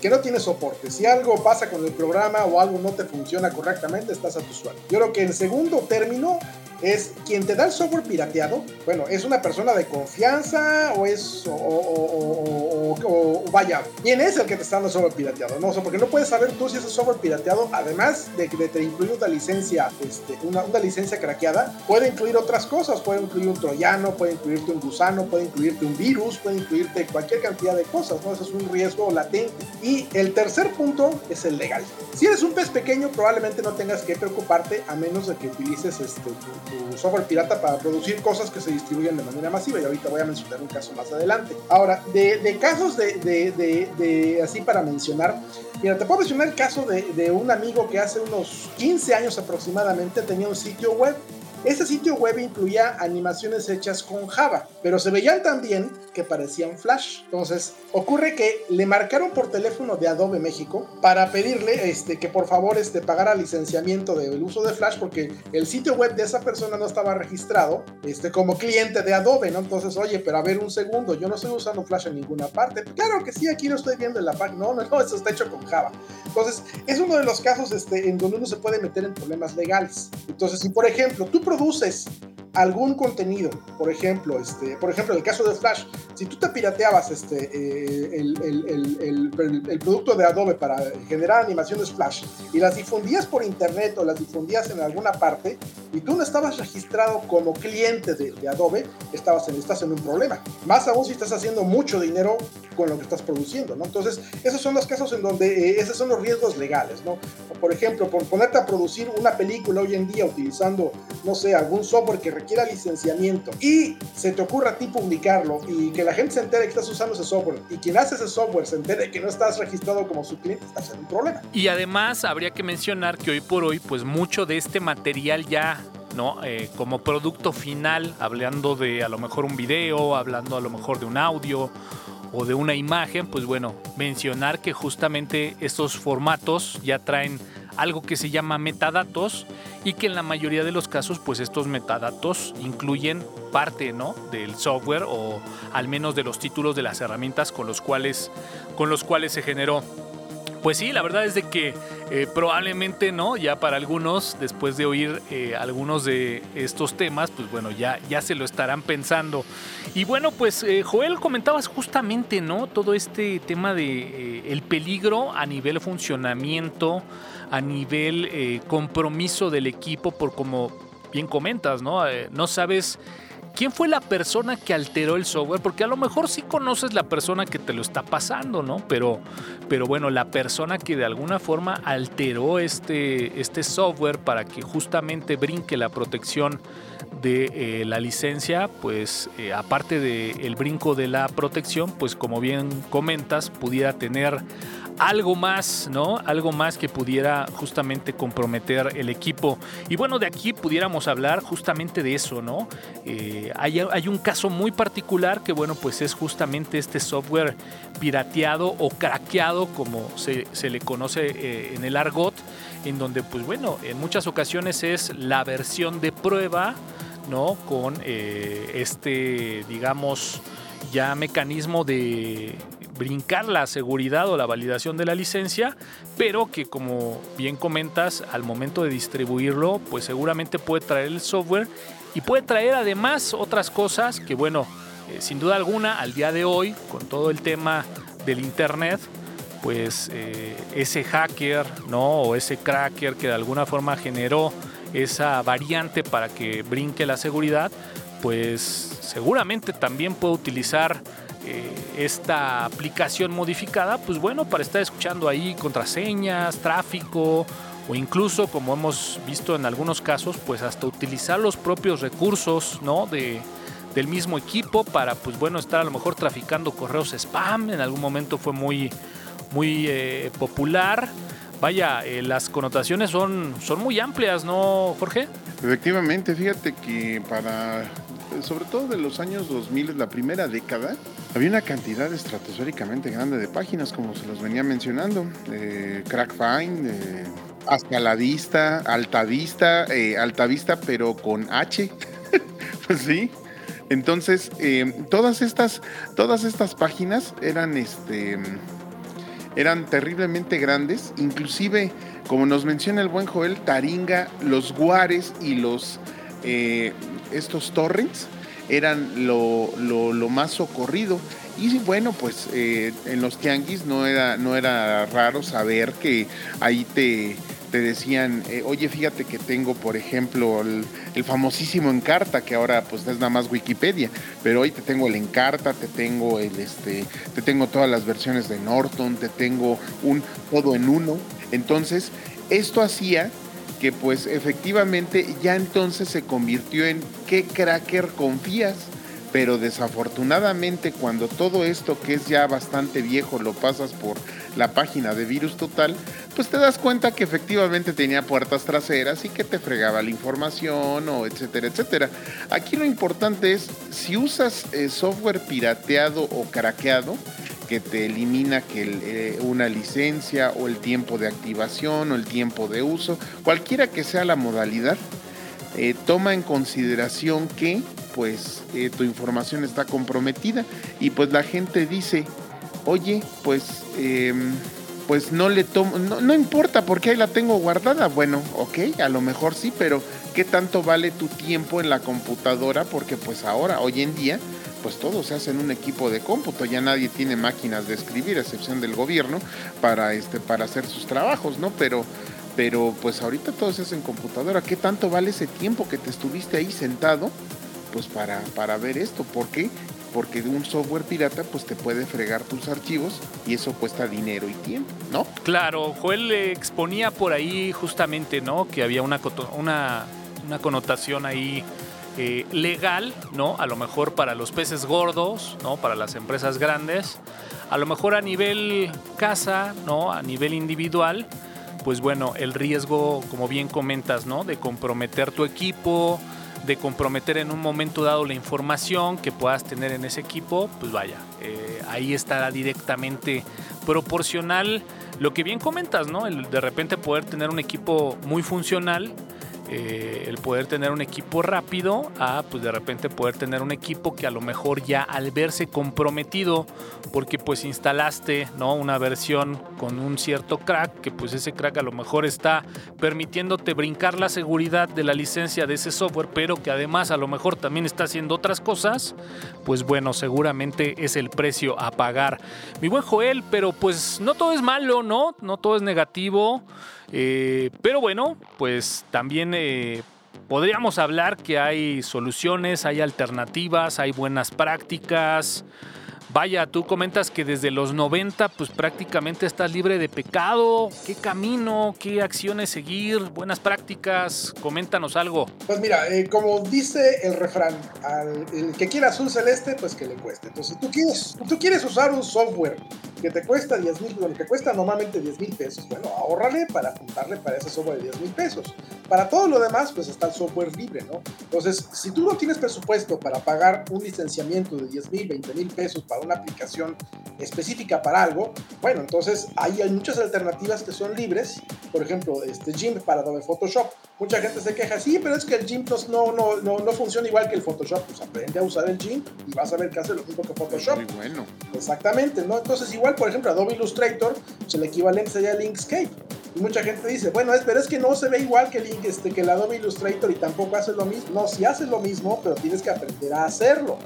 que no tienes soporte. Si algo pasa con el programa o algo no te funciona correctamente, estás a tu suelo. Yo creo que en segundo término es quien te da el software pirateado, bueno, es una persona de confianza o es, o, vaya, ¿quién es el que te está dando software pirateado? No, o porque no puedes saber tú si ese software pirateado, además de que te incluye una licencia, este, una, una, licencia craqueada, puede incluir otras cosas, puede incluir un troyano, puede incluirte un gusano, puede incluirte un virus, puede incluirte cualquier cantidad de cosas, ¿no? Eso es un riesgo latente. Y el tercer punto es el legal. Si eres un pez pequeño, probablemente no tengas que preocuparte a menos de que utilices este, tu software pirata para producir cosas que se distribuyen de manera masiva y ahorita voy a mencionar un caso más adelante. Ahora, de, casos de, de, así para mencionar, mira, te puedo mencionar el caso de, un amigo que hace unos 15 años aproximadamente tenía un sitio web este sitio web incluía animaciones hechas con Java, pero se veían también que parecían Flash. Entonces, ocurre que le marcaron por teléfono de Adobe México para pedirle este, que por favor este, pagara licenciamiento del uso de Flash porque el sitio web de esa persona no estaba registrado este, como cliente de Adobe, ¿no? Entonces, oye, pero a ver un segundo, yo no estoy usando Flash en ninguna parte. Claro que sí, aquí lo estoy viendo en la página. No, no, no, eso está hecho con Java. Entonces, es uno de los casos este, en donde uno se puede meter en problemas legales. Entonces, si por ejemplo tú produces algún contenido, por ejemplo, este, por ejemplo, en el caso de Flash, si tú te pirateabas este, eh, el, producto de Adobe para generar animaciones Flash y las difundías por internet o las difundías en alguna parte y tú no estabas registrado como cliente de, Adobe, estabas en, estás en un problema. Más aún si estás haciendo mucho dinero con lo que estás produciendo, ¿no? Entonces, esos son los casos en donde, eh, esos son los riesgos legales, ¿no? por ejemplo, por ponerte a producir una película hoy en día utilizando, no sé, algún software que requiera licenciamiento y se te ocurra a ti publicarlo y que la gente se entere que estás usando ese software y quien hace ese software se entere que no estás registrado como su cliente, estás un problema. Y además habría que mencionar que hoy por hoy, pues mucho de este material ya ¿no? Eh, como producto final, hablando de a lo mejor un video, hablando a lo mejor de un audio o de una imagen, pues bueno, mencionar que justamente estos formatos ya traen algo que se llama metadatos y que en la mayoría de los casos pues estos metadatos incluyen parte ¿no? del software o al menos de los títulos de las herramientas con los cuales, con los cuales se generó. Pues sí, la verdad es de que eh, probablemente no, ya para algunos, después de oír eh, algunos de estos temas, pues bueno, ya, ya se lo estarán pensando. Y bueno, pues eh, Joel, comentabas justamente, ¿no? Todo este tema de el peligro a nivel funcionamiento, a nivel compromiso del equipo, por como bien comentas, ¿no? no sabes ¿Quién fue la persona que alteró el software? Porque a lo mejor sí conoces la persona que te lo está pasando, ¿no? Pero, pero bueno, la persona que de alguna forma alteró este, este software para que justamente brinque la protección de eh, la licencia, pues eh, aparte del brinco de la protección, pues como bien comentas, pudiera tener algo más, ¿no? Algo más que pudiera justamente comprometer el equipo. Y bueno, de aquí pudiéramos hablar justamente de eso, ¿no? Eh, hay, un caso muy particular que, bueno, pues es justamente este software pirateado o craqueado, como se, le conoce eh, en el argot, en donde, pues bueno, en muchas ocasiones es la versión de prueba, ¿no? Con eh, este, digamos, ya mecanismo de brincar la seguridad o la validación de la licencia, pero que como bien comentas, al momento de distribuirlo, pues seguramente puede traer el software y puede traer además otras cosas que, bueno, eh, sin duda alguna, al día de hoy, con todo el tema del Internet, pues eh, ese hacker, ¿no? O ese cracker que de alguna forma generó esa variante para que brinque la seguridad, pues seguramente también puede utilizar eh, esta aplicación modificada, pues bueno, para estar escuchando ahí contraseñas, tráfico o incluso, como hemos visto en algunos casos, pues hasta utilizar los propios recursos, ¿no? De, del mismo equipo para, pues bueno, estar a lo mejor traficando correos spam. En algún momento fue muy, muy eh, popular. Vaya, eh, las connotaciones son, son muy amplias, ¿no, Jorge? Efectivamente, fíjate que para, sobre todo de los años 2000, la primera década, había una cantidad estratosféricamente grande de páginas, como se los venía mencionando. Eh, CrackFind, eh, hasta Altavista, eh, Altavista, pero con H. pues sí. Entonces, eh, todas, estas, todas estas páginas eran, este, eran terriblemente grandes. Inclusive, como nos menciona el buen Joel, Taringa, los Guares y los estos torrents eran lo, más socorrido. Y bueno, pues eh, en los tianguis no era, no era raro saber que ahí te, te decían, eh, oye, fíjate que tengo, por ejemplo, el, famosísimo Encarta, que ahora pues es nada más Wikipedia, pero hoy te tengo el Encarta, te tengo el este, te tengo todas las versiones de Norton, te tengo un todo en uno. Entonces, esto hacía que pues efectivamente ya entonces se convirtió en qué cracker confías. Pero desafortunadamente cuando todo esto que es ya bastante viejo lo pasas por la página de Virus Total, pues te das cuenta que efectivamente tenía puertas traseras y que te fregaba la información o etcétera, etcétera. Aquí lo importante es si usas eh, software pirateado o craqueado, que te elimina que eh, una licencia o el tiempo de activación o el tiempo de uso, cualquiera que sea la modalidad, eh, toma en consideración que pues eh, tu información está comprometida y pues la gente dice, oye, pues em, pues no le tomo, no, no, importa porque ahí la tengo guardada. Bueno, ok, a lo mejor sí, pero ¿qué tanto vale tu tiempo en la computadora? Porque pues ahora, hoy en día, pues todo se hace en un equipo de cómputo, ya nadie tiene máquinas de escribir, a excepción del gobierno, para, este, para hacer sus trabajos, ¿no? Pero, pero pues ahorita todo se hace en computadora. ¿Qué tanto vale ese tiempo que te estuviste ahí sentado? Pues para, para ver esto, ¿por qué? Porque un software pirata pues te puede fregar tus archivos y eso cuesta dinero y tiempo, ¿no? Claro, Joel exponía por ahí justamente, ¿no? Que había una, una, una connotación ahí eh, legal, ¿no? A lo mejor para los peces gordos, ¿no? Para las empresas grandes. A lo mejor a nivel casa, ¿no? A nivel individual, pues bueno, el riesgo, como bien comentas, ¿no? De comprometer tu equipo, de comprometer en un momento dado la información que puedas tener en ese equipo, pues vaya, eh, ahí estará directamente proporcional lo que bien comentas, ¿no? El de repente poder tener un equipo muy funcional eh, el poder tener un equipo rápido a pues de repente poder tener un equipo que a lo mejor ya al verse comprometido porque pues instalaste no una versión con un cierto crack que pues ese crack a lo mejor está permitiéndote brincar la seguridad de la licencia de ese software pero que además a lo mejor también está haciendo otras cosas pues bueno seguramente es el precio a pagar. Mi buen Joel pero pues no todo es malo no no todo es negativo eh, pero bueno, pues también eh, podríamos hablar que hay soluciones, hay alternativas, hay buenas prácticas. Vaya, tú comentas que desde los 90 pues prácticamente estás libre de pecado. ¿Qué camino, qué acciones seguir, buenas prácticas? Coméntanos algo. Pues mira, eh, como dice el refrán, al el que quiera azul celeste, pues que le cueste. Entonces, tú quieres, tú quieres usar un software que te cuesta 10 mil, bueno, que cuesta normalmente 10 mil pesos, bueno, ahorrale para apuntarle para ese software de 10 mil pesos. Para todo lo demás, pues está el software libre, ¿no? Entonces, si tú no tienes presupuesto para pagar un licenciamiento de 10 mil, 20 mil pesos para una aplicación específica para algo, bueno, entonces ahí hay muchas alternativas que son libres, por ejemplo, este GIMP para Adobe Photoshop. Mucha gente se queja, sí, pero es que el GIMP no, no, no, no funciona igual que el Photoshop. Pues aprende a usar el GIMP y vas a ver que hace lo mismo que Photoshop. Muy bueno. Exactamente, ¿no? Entonces, igual, por ejemplo, Adobe Illustrator, pues el equivalente sería el Inkscape. Y mucha gente dice, bueno, es, pero es que no se ve igual que el, este, que el Adobe Illustrator y tampoco hace lo mismo. No, sí hace lo mismo, pero tienes que aprender a hacerlo.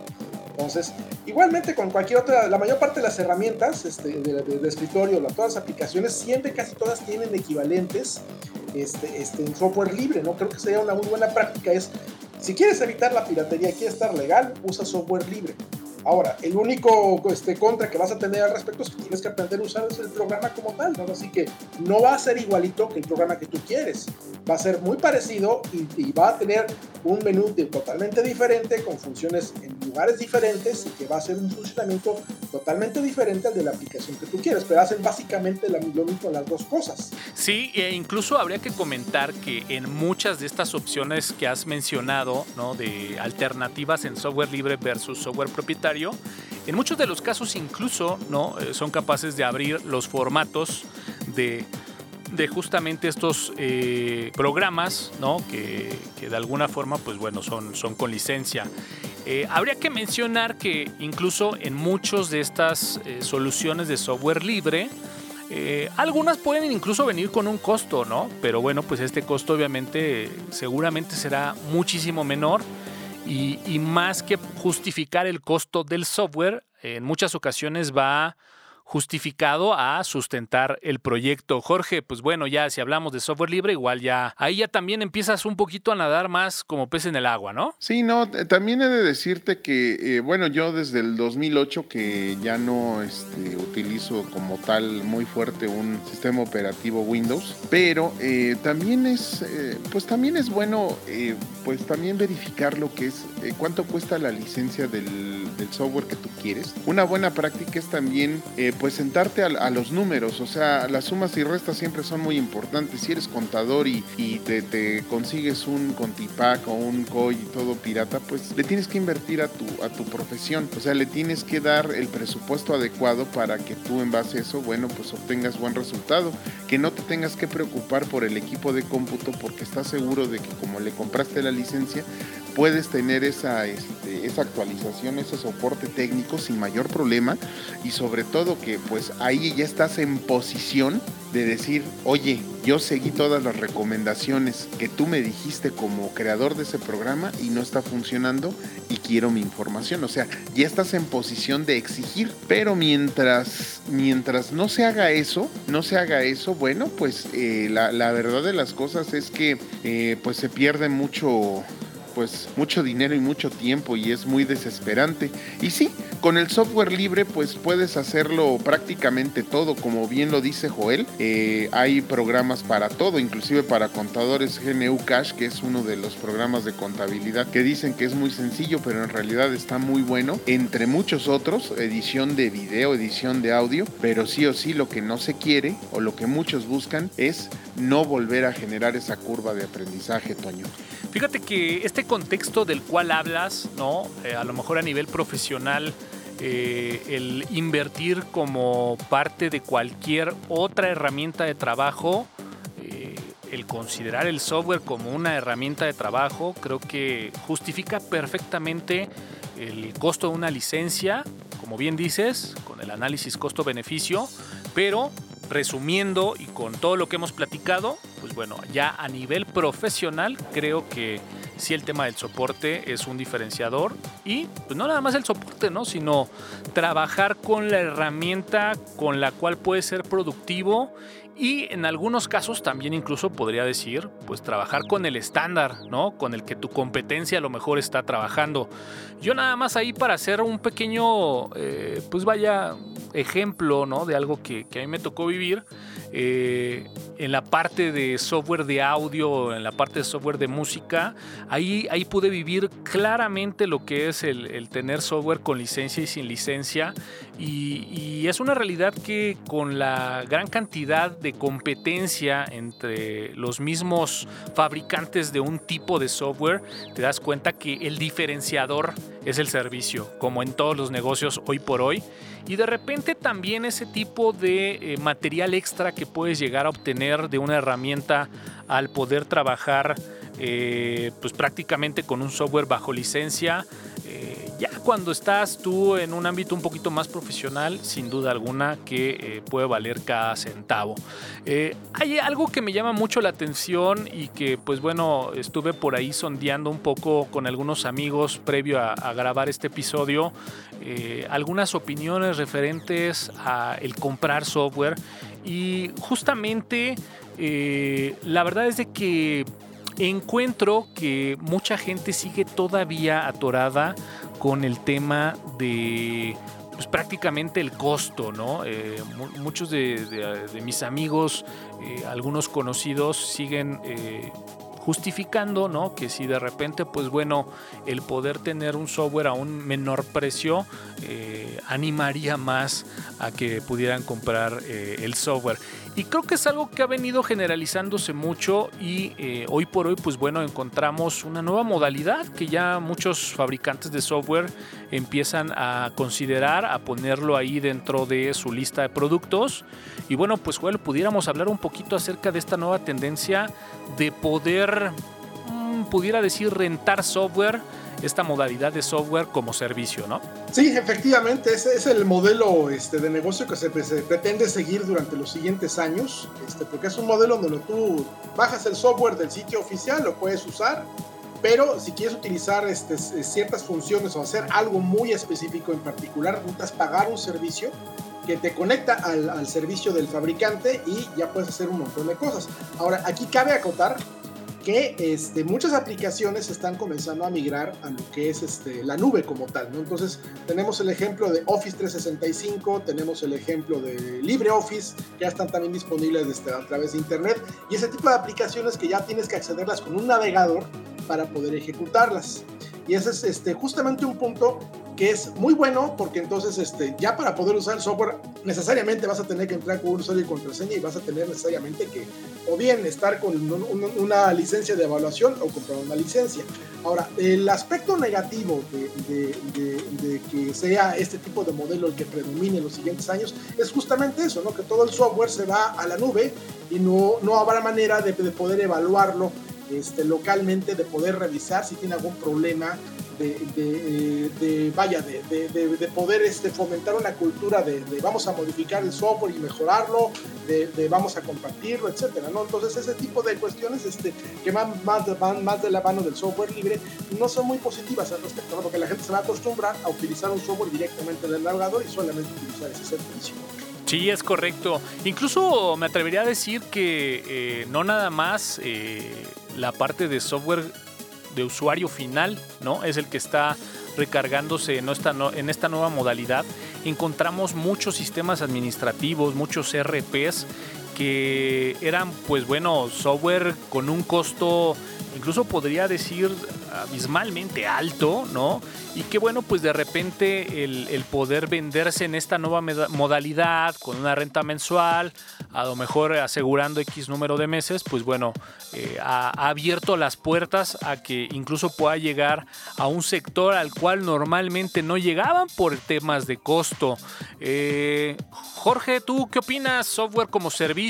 Entonces, igualmente con cualquier otra, la mayor parte de las herramientas este, de, escritorio, todas las aplicaciones, siempre casi todas tienen equivalentes este, este, en software libre, ¿no? Creo que sería una muy buena práctica es, si quieres evitar la piratería quieres estar legal, usa software libre. Ahora, el único este, contra que vas a tener al respecto es que tienes que aprender a usar el programa como tal, ¿no? Así que no va a ser igualito que el programa que tú quieres. Va a ser muy parecido y, y va a tener un menú de, totalmente diferente, con funciones en lugares diferentes y que va a ser un funcionamiento totalmente diferente al de la aplicación que tú quieres, pero hacen básicamente lo mismo las dos cosas. Sí, e incluso habría que comentar que en muchas de estas opciones que has mencionado, ¿no? De alternativas en software libre versus software propietario, en muchos de los casos incluso ¿no? Eh, son capaces de abrir los formatos de, de justamente estos eh, programas ¿no? que, que, de alguna forma pues bueno, son, son con licencia. Eh, habría que mencionar que incluso en muchas de estas soluciones de software libre, algunas pueden incluso venir con un costo, ¿no? Pero bueno, pues este costo obviamente seguramente será muchísimo menor y, y, más que justificar el costo del software, en muchas ocasiones va justificado a sustentar el proyecto. Jorge, pues bueno, ya si hablamos de software libre, igual ya ahí ya también empiezas un poquito a nadar más como pez en el agua, ¿no? Sí, no, también he de decirte que, eh, bueno, yo desde el 2008 que ya no este, utilizo como tal muy fuerte un sistema operativo Windows, pero eh, también es, eh, pues también es bueno, pues también verificar lo que es, cuánto cuesta la licencia del, software que tú quieres. Una buena práctica es también pues sentarte a, los números, o sea, las sumas y restas siempre son muy importantes. Si eres contador y, y te, te, consigues un Contipac o un COI y todo pirata, pues le tienes que invertir a tu, a tu profesión, o sea, le tienes que dar el presupuesto adecuado para que tú en base a eso, bueno, pues obtengas buen resultado, que no te tengas que preocupar por el equipo de cómputo porque estás seguro de que como le compraste la licencia, puedes tener esa, este, esa actualización, ese soporte técnico sin mayor problema y sobre todo que pues ahí ya estás en posición de decir, oye, yo seguí todas las recomendaciones que tú me dijiste como creador de ese programa y no está funcionando y quiero mi información. O sea, ya estás en posición de exigir, pero mientras, mientras no se haga eso, no se haga eso, bueno, pues eh, la, la, verdad de las cosas es que eh, pues se pierde mucho pues mucho dinero y mucho tiempo y es muy desesperante. Y sí, con el software libre pues puedes hacerlo prácticamente todo, como bien lo dice Joel. Eh, hay programas para todo, inclusive para contadores GNU Cash, que es uno de los programas de contabilidad que dicen que es muy sencillo, pero en realidad está muy bueno. Entre muchos otros, edición de video, edición de audio, pero sí o sí lo que no se quiere o lo que muchos buscan es no volver a generar esa curva de aprendizaje, Toño. Fíjate que este contexto del cual hablas, ¿no? Eh, a lo mejor a nivel profesional, eh, el invertir como parte de cualquier otra herramienta de trabajo, eh, el considerar el software como una herramienta de trabajo, creo que justifica perfectamente el costo de una licencia, como bien dices, con el análisis costo-beneficio, pero resumiendo y con todo lo que hemos platicado, pues bueno, ya a nivel profesional creo que sí el tema del soporte es un diferenciador y pues no nada más el soporte, ¿no? Sino trabajar con la herramienta con la cual puedes ser productivo y en algunos casos también incluso podría decir, pues trabajar con el estándar, ¿no? Con el que tu competencia a lo mejor está trabajando. Yo nada más ahí para hacer un pequeño, eh, pues vaya, ejemplo, ¿no? De algo que, que a mí me tocó vivir. Eh, en la parte de software de audio, en la parte de software de música, ahí, ahí pude vivir claramente lo que es el, tener software con licencia y sin licencia. Y, es una realidad que con la gran cantidad de competencia entre los mismos fabricantes de un tipo de software, te das cuenta que el diferenciador es el servicio, como en todos los negocios hoy por hoy. Y de repente también ese tipo de eh, material extra que puedes llegar a obtener de una herramienta al poder trabajar eh, pues prácticamente con un software bajo licencia. Eh, ya cuando estás tú en un ámbito un poquito más profesional, sin duda alguna que puede valer cada centavo. hay algo que me llama mucho la atención y que pues bueno, estuve por ahí sondeando un poco con algunos amigos previo a grabar este episodio. Eh, algunas opiniones referentes a el comprar software y justamente eh, la verdad es de que encuentro que mucha gente sigue todavía atorada con el tema de pues prácticamente el costo, ¿no? Eh, muchos de, mis amigos, algunos conocidos, siguen justificando, ¿no? Que si de repente, pues bueno, el poder tener un software a un menor precio eh, animaría más a que pudieran comprar eh, el software. Y creo que es algo que ha venido generalizándose mucho y eh, hoy por hoy, pues bueno, encontramos una nueva modalidad que ya muchos fabricantes de software empiezan a considerar, a ponerlo ahí dentro de su lista de productos. Y bueno, pues Joel, pudiéramos hablar un poquito acerca de esta nueva tendencia de poder, pudiera decir, rentar software esta modalidad de software como servicio, ¿no? Sí, efectivamente, ese es el modelo este, de negocio que se, pretende seguir durante los siguientes años, este, porque es un modelo donde tú bajas el software del sitio oficial, lo puedes usar, pero si quieres utilizar este, ciertas funciones o hacer algo muy específico en particular, necesitas pagar un servicio que te conecta al, al, servicio del fabricante y ya puedes hacer un montón de cosas. Ahora, aquí cabe acotar que este, muchas aplicaciones están comenzando a migrar a lo que es este, la nube como tal. ¿no? Entonces tenemos el ejemplo de Office 365, tenemos el ejemplo de LibreOffice, que ya están también disponibles este, a través de Internet, y ese tipo de aplicaciones que ya tienes que accederlas con un navegador para poder ejecutarlas. Y ese es este, justamente un punto es muy bueno porque entonces este, ya para poder usar el software necesariamente vas a tener que entrar con un usuario y contraseña y vas a tener necesariamente que o bien estar con una licencia de evaluación o comprar una licencia. Ahora, el aspecto negativo de, de, que sea este tipo de modelo el que predomine en los siguientes años es justamente eso, ¿no? que todo el software se va a la nube y no, no habrá manera de, poder evaluarlo este, localmente, de poder revisar si tiene algún problema de, de, vaya, de, poder este, fomentar una cultura de, vamos a modificar el software y mejorarlo, de, vamos a compartirlo, etcétera, ¿no? Entonces ese tipo de cuestiones este, que van más, van más de la mano del software libre no son muy positivas al respecto, porque la gente se va a acostumbrar a utilizar un software directamente del navegador y solamente utilizar ese servicio. Sí, es correcto. Incluso me atrevería a decir que eh, no nada más eh, la parte de software de usuario final, ¿no? Es el que está recargándose en esta, en esta nueva modalidad. Encontramos muchos sistemas administrativos, muchos RPs que eran, pues bueno, software con un costo incluso podría decir abismalmente alto, ¿no? Y que bueno, pues de repente el, poder venderse en esta nueva modalidad con una renta mensual, a lo mejor asegurando X número de meses, pues bueno, eh, ha, abierto las puertas a que incluso pueda llegar a un sector al cual normalmente no llegaban por temas de costo. Eh, Jorge, ¿tú qué opinas? ¿Software como servicio?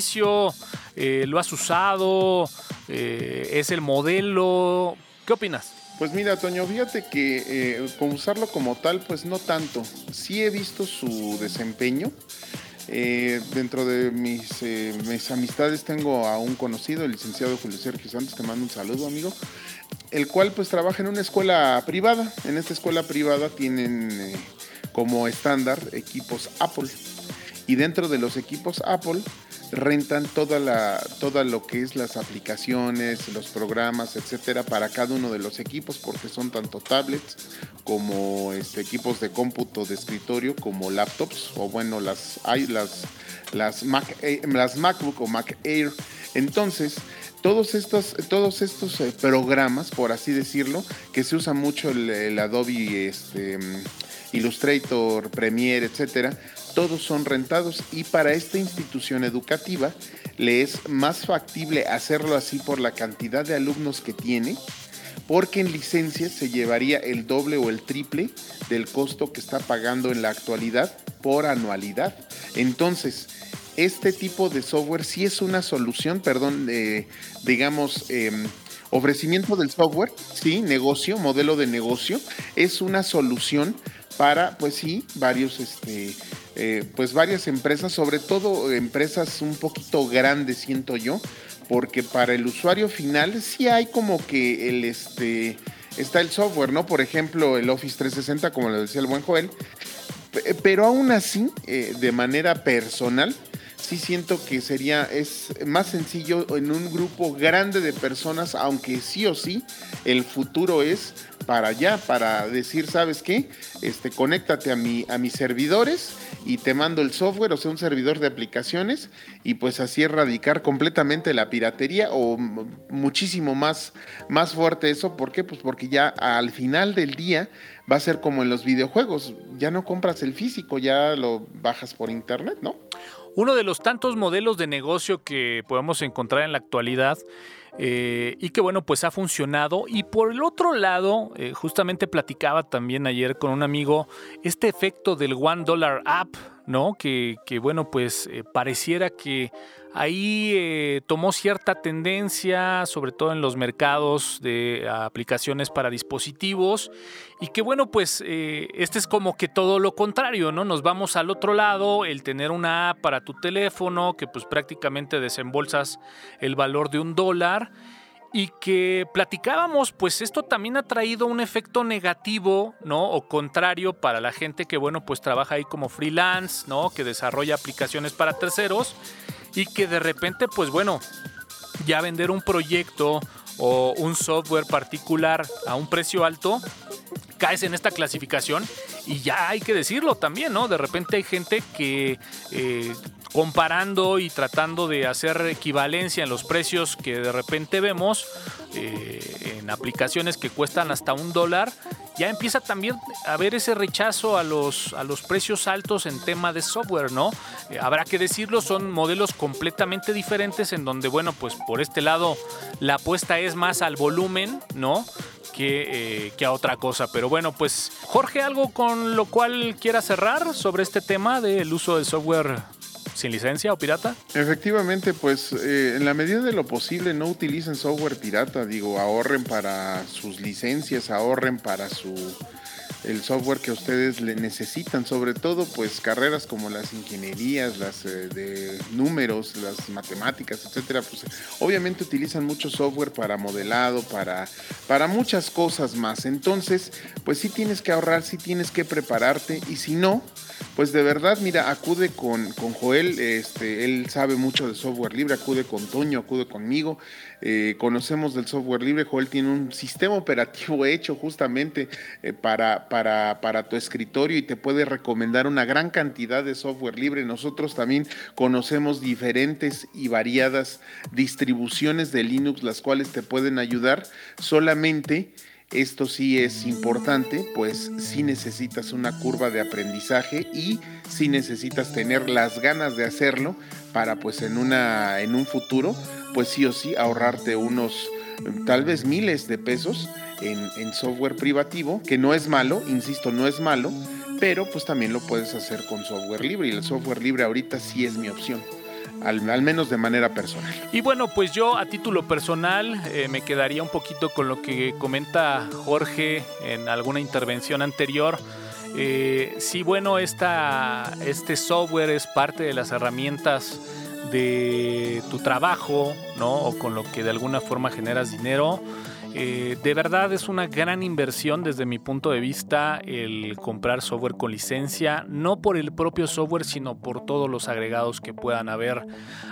Eh, ¿Lo has usado? ¿Es el modelo? ¿Qué opinas? Pues mira, Toño, fíjate que eh, con usarlo como tal, pues no tanto. Sí he visto su desempeño. Eh, dentro de mis, eh, mis, amistades tengo a un conocido, el licenciado Julio Sergio Santos, te mando un saludo, amigo, el cual pues trabaja en una escuela privada. En esta escuela privada tienen como estándar equipos Apple. Y dentro de los equipos Apple rentan toda la, toda lo que es las aplicaciones, los programas, etcétera, para cada uno de los equipos, porque son tanto tablets como este, equipos de cómputo de escritorio, como laptops, o bueno, las, las, las, Mac, eh, las MacBook o Mac Air. Entonces, todos estos, todos estos eh, programas, por así decirlo, que se usa mucho el, Adobe este, Illustrator, Premiere, etcétera, todos son rentados y para esta institución educativa le es más factible hacerlo así por la cantidad de alumnos que tiene, porque en licencia se llevaría el doble o el triple del costo que está pagando en la actualidad por anualidad. Entonces, este tipo de software sí es una solución, perdón, digamos, em, ofrecimiento del software, sí, negocio, modelo de negocio, es una solución para, pues sí, varios este, eh, pues varias empresas, sobre todo empresas un poquito grandes, siento yo, porque para el usuario final sí hay como que el este está el software, ¿no? Por ejemplo, el Office 360, como lo decía el buen Joel, pero aún así, eh, de manera personal, sí siento que sería, es más sencillo en un grupo grande de personas, aunque sí o sí, el futuro es para allá, para decir, ¿sabes qué? Este, conéctate a, mi, a mis servidores y te mando el software, o sea, un servidor de aplicaciones, y pues así erradicar completamente la piratería o muchísimo más, más fuerte eso. ¿Por qué? Pues porque ya al final del día va a ser como en los videojuegos, ya no compras el físico, ya lo bajas por internet, ¿no? Uno de los tantos modelos de negocio que podemos encontrar en la actualidad eh, y que bueno, pues ha funcionado. Y por el otro lado, eh, justamente platicaba también ayer con un amigo este efecto del One Dollar App, ¿no? Que, bueno, pues eh, pareciera que ahí eh, tomó cierta tendencia, sobre todo en los mercados de aplicaciones para dispositivos, y que bueno, pues eh, este es como que todo lo contrario, ¿no? Nos vamos al otro lado, el tener una app para tu teléfono, que pues prácticamente desembolsas el valor de un dólar y que platicábamos, pues esto también ha traído un efecto negativo, ¿no? O contrario para la gente que, bueno, pues trabaja ahí como freelance, ¿no? Que desarrolla aplicaciones para terceros y que de repente, pues bueno, ya vender un proyecto o un software particular a un precio alto, caes en esta clasificación y ya hay que decirlo también, ¿no? De repente hay gente que eh, comparando y tratando de hacer equivalencia en los precios que de repente vemos eh, en aplicaciones que cuestan hasta un dólar, ya empieza también a haber ese rechazo a los, a los precios altos en tema de software, ¿no? Eh, habrá que decirlo, son modelos completamente diferentes en donde, bueno, pues por este lado la apuesta es más al volumen, ¿no? Que, eh, que, a otra cosa. Pero bueno, pues Jorge, ¿algo con lo cual quiera cerrar sobre este tema del uso de software sin licencia o pirata? Efectivamente, pues eh, en la medida de lo posible no utilicen software pirata, digo, ahorren para sus licencias, ahorren para su el software que ustedes le necesitan, sobre todo pues carreras como las ingenierías, las eh, de números, las matemáticas, etcétera, pues obviamente utilizan mucho software para modelado, para, para muchas cosas más. Entonces, pues sí tienes que ahorrar, sí tienes que prepararte y si no, pues de verdad, mira, acude con, con Joel, este, él sabe mucho de software libre, acude con Toño, acude conmigo, eh, conocemos del software libre, Joel tiene un sistema operativo hecho justamente eh, para, para, para, tu escritorio y te puede recomendar una gran cantidad de software libre. Nosotros también conocemos diferentes y variadas distribuciones de Linux, las cuales te pueden ayudar solamente esto sí es importante, pues sí necesitas una curva de aprendizaje y sí necesitas tener las ganas de hacerlo para pues en, una, en un futuro, pues sí o sí ahorrarte unos tal vez miles de pesos en, en software privativo, que no es malo, insisto, no es malo, pero pues también lo puedes hacer con software libre y el software libre ahorita sí es mi opción al, menos de manera personal. Y bueno, pues yo a título personal eh, me quedaría un poquito con lo que comenta Jorge en alguna intervención anterior. Eh, sí, bueno, esta, este software es parte de las herramientas de tu trabajo, ¿no? O con lo que de alguna forma generas dinero. Eh, de verdad es una gran inversión desde mi punto de vista el comprar software con licencia, no por el propio software, sino por todos los agregados que puedan haber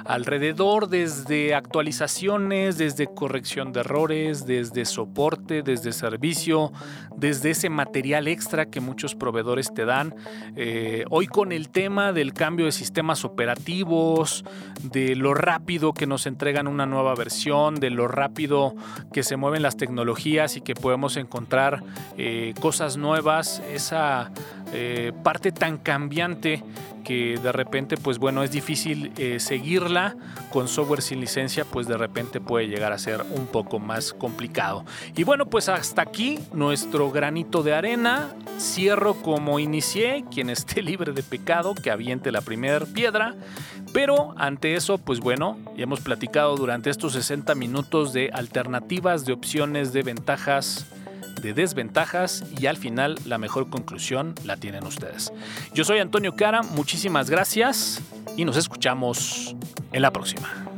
alrededor, desde actualizaciones, desde corrección de errores, desde soporte, desde servicio, desde ese material extra que muchos proveedores te dan. Eh, hoy con el tema del cambio de sistemas operativos, de lo rápido que nos entregan una nueva versión, de lo rápido que se mueven tecnologías y que podemos encontrar eh, cosas nuevas, esa eh, parte tan cambiante que de repente pues bueno es difícil eh, seguirla con software sin licencia pues de repente puede llegar a ser un poco más complicado. Y bueno pues hasta aquí nuestro granito de arena. Cierro como inicié quien esté libre de pecado que aviente la primera piedra. Pero ante eso pues bueno ya hemos platicado durante estos 60 minutos de alternativas de opciones de ventajas de desventajas y al final la mejor conclusión la tienen ustedes. Yo soy Antonio Cara, muchísimas gracias y nos escuchamos en la próxima.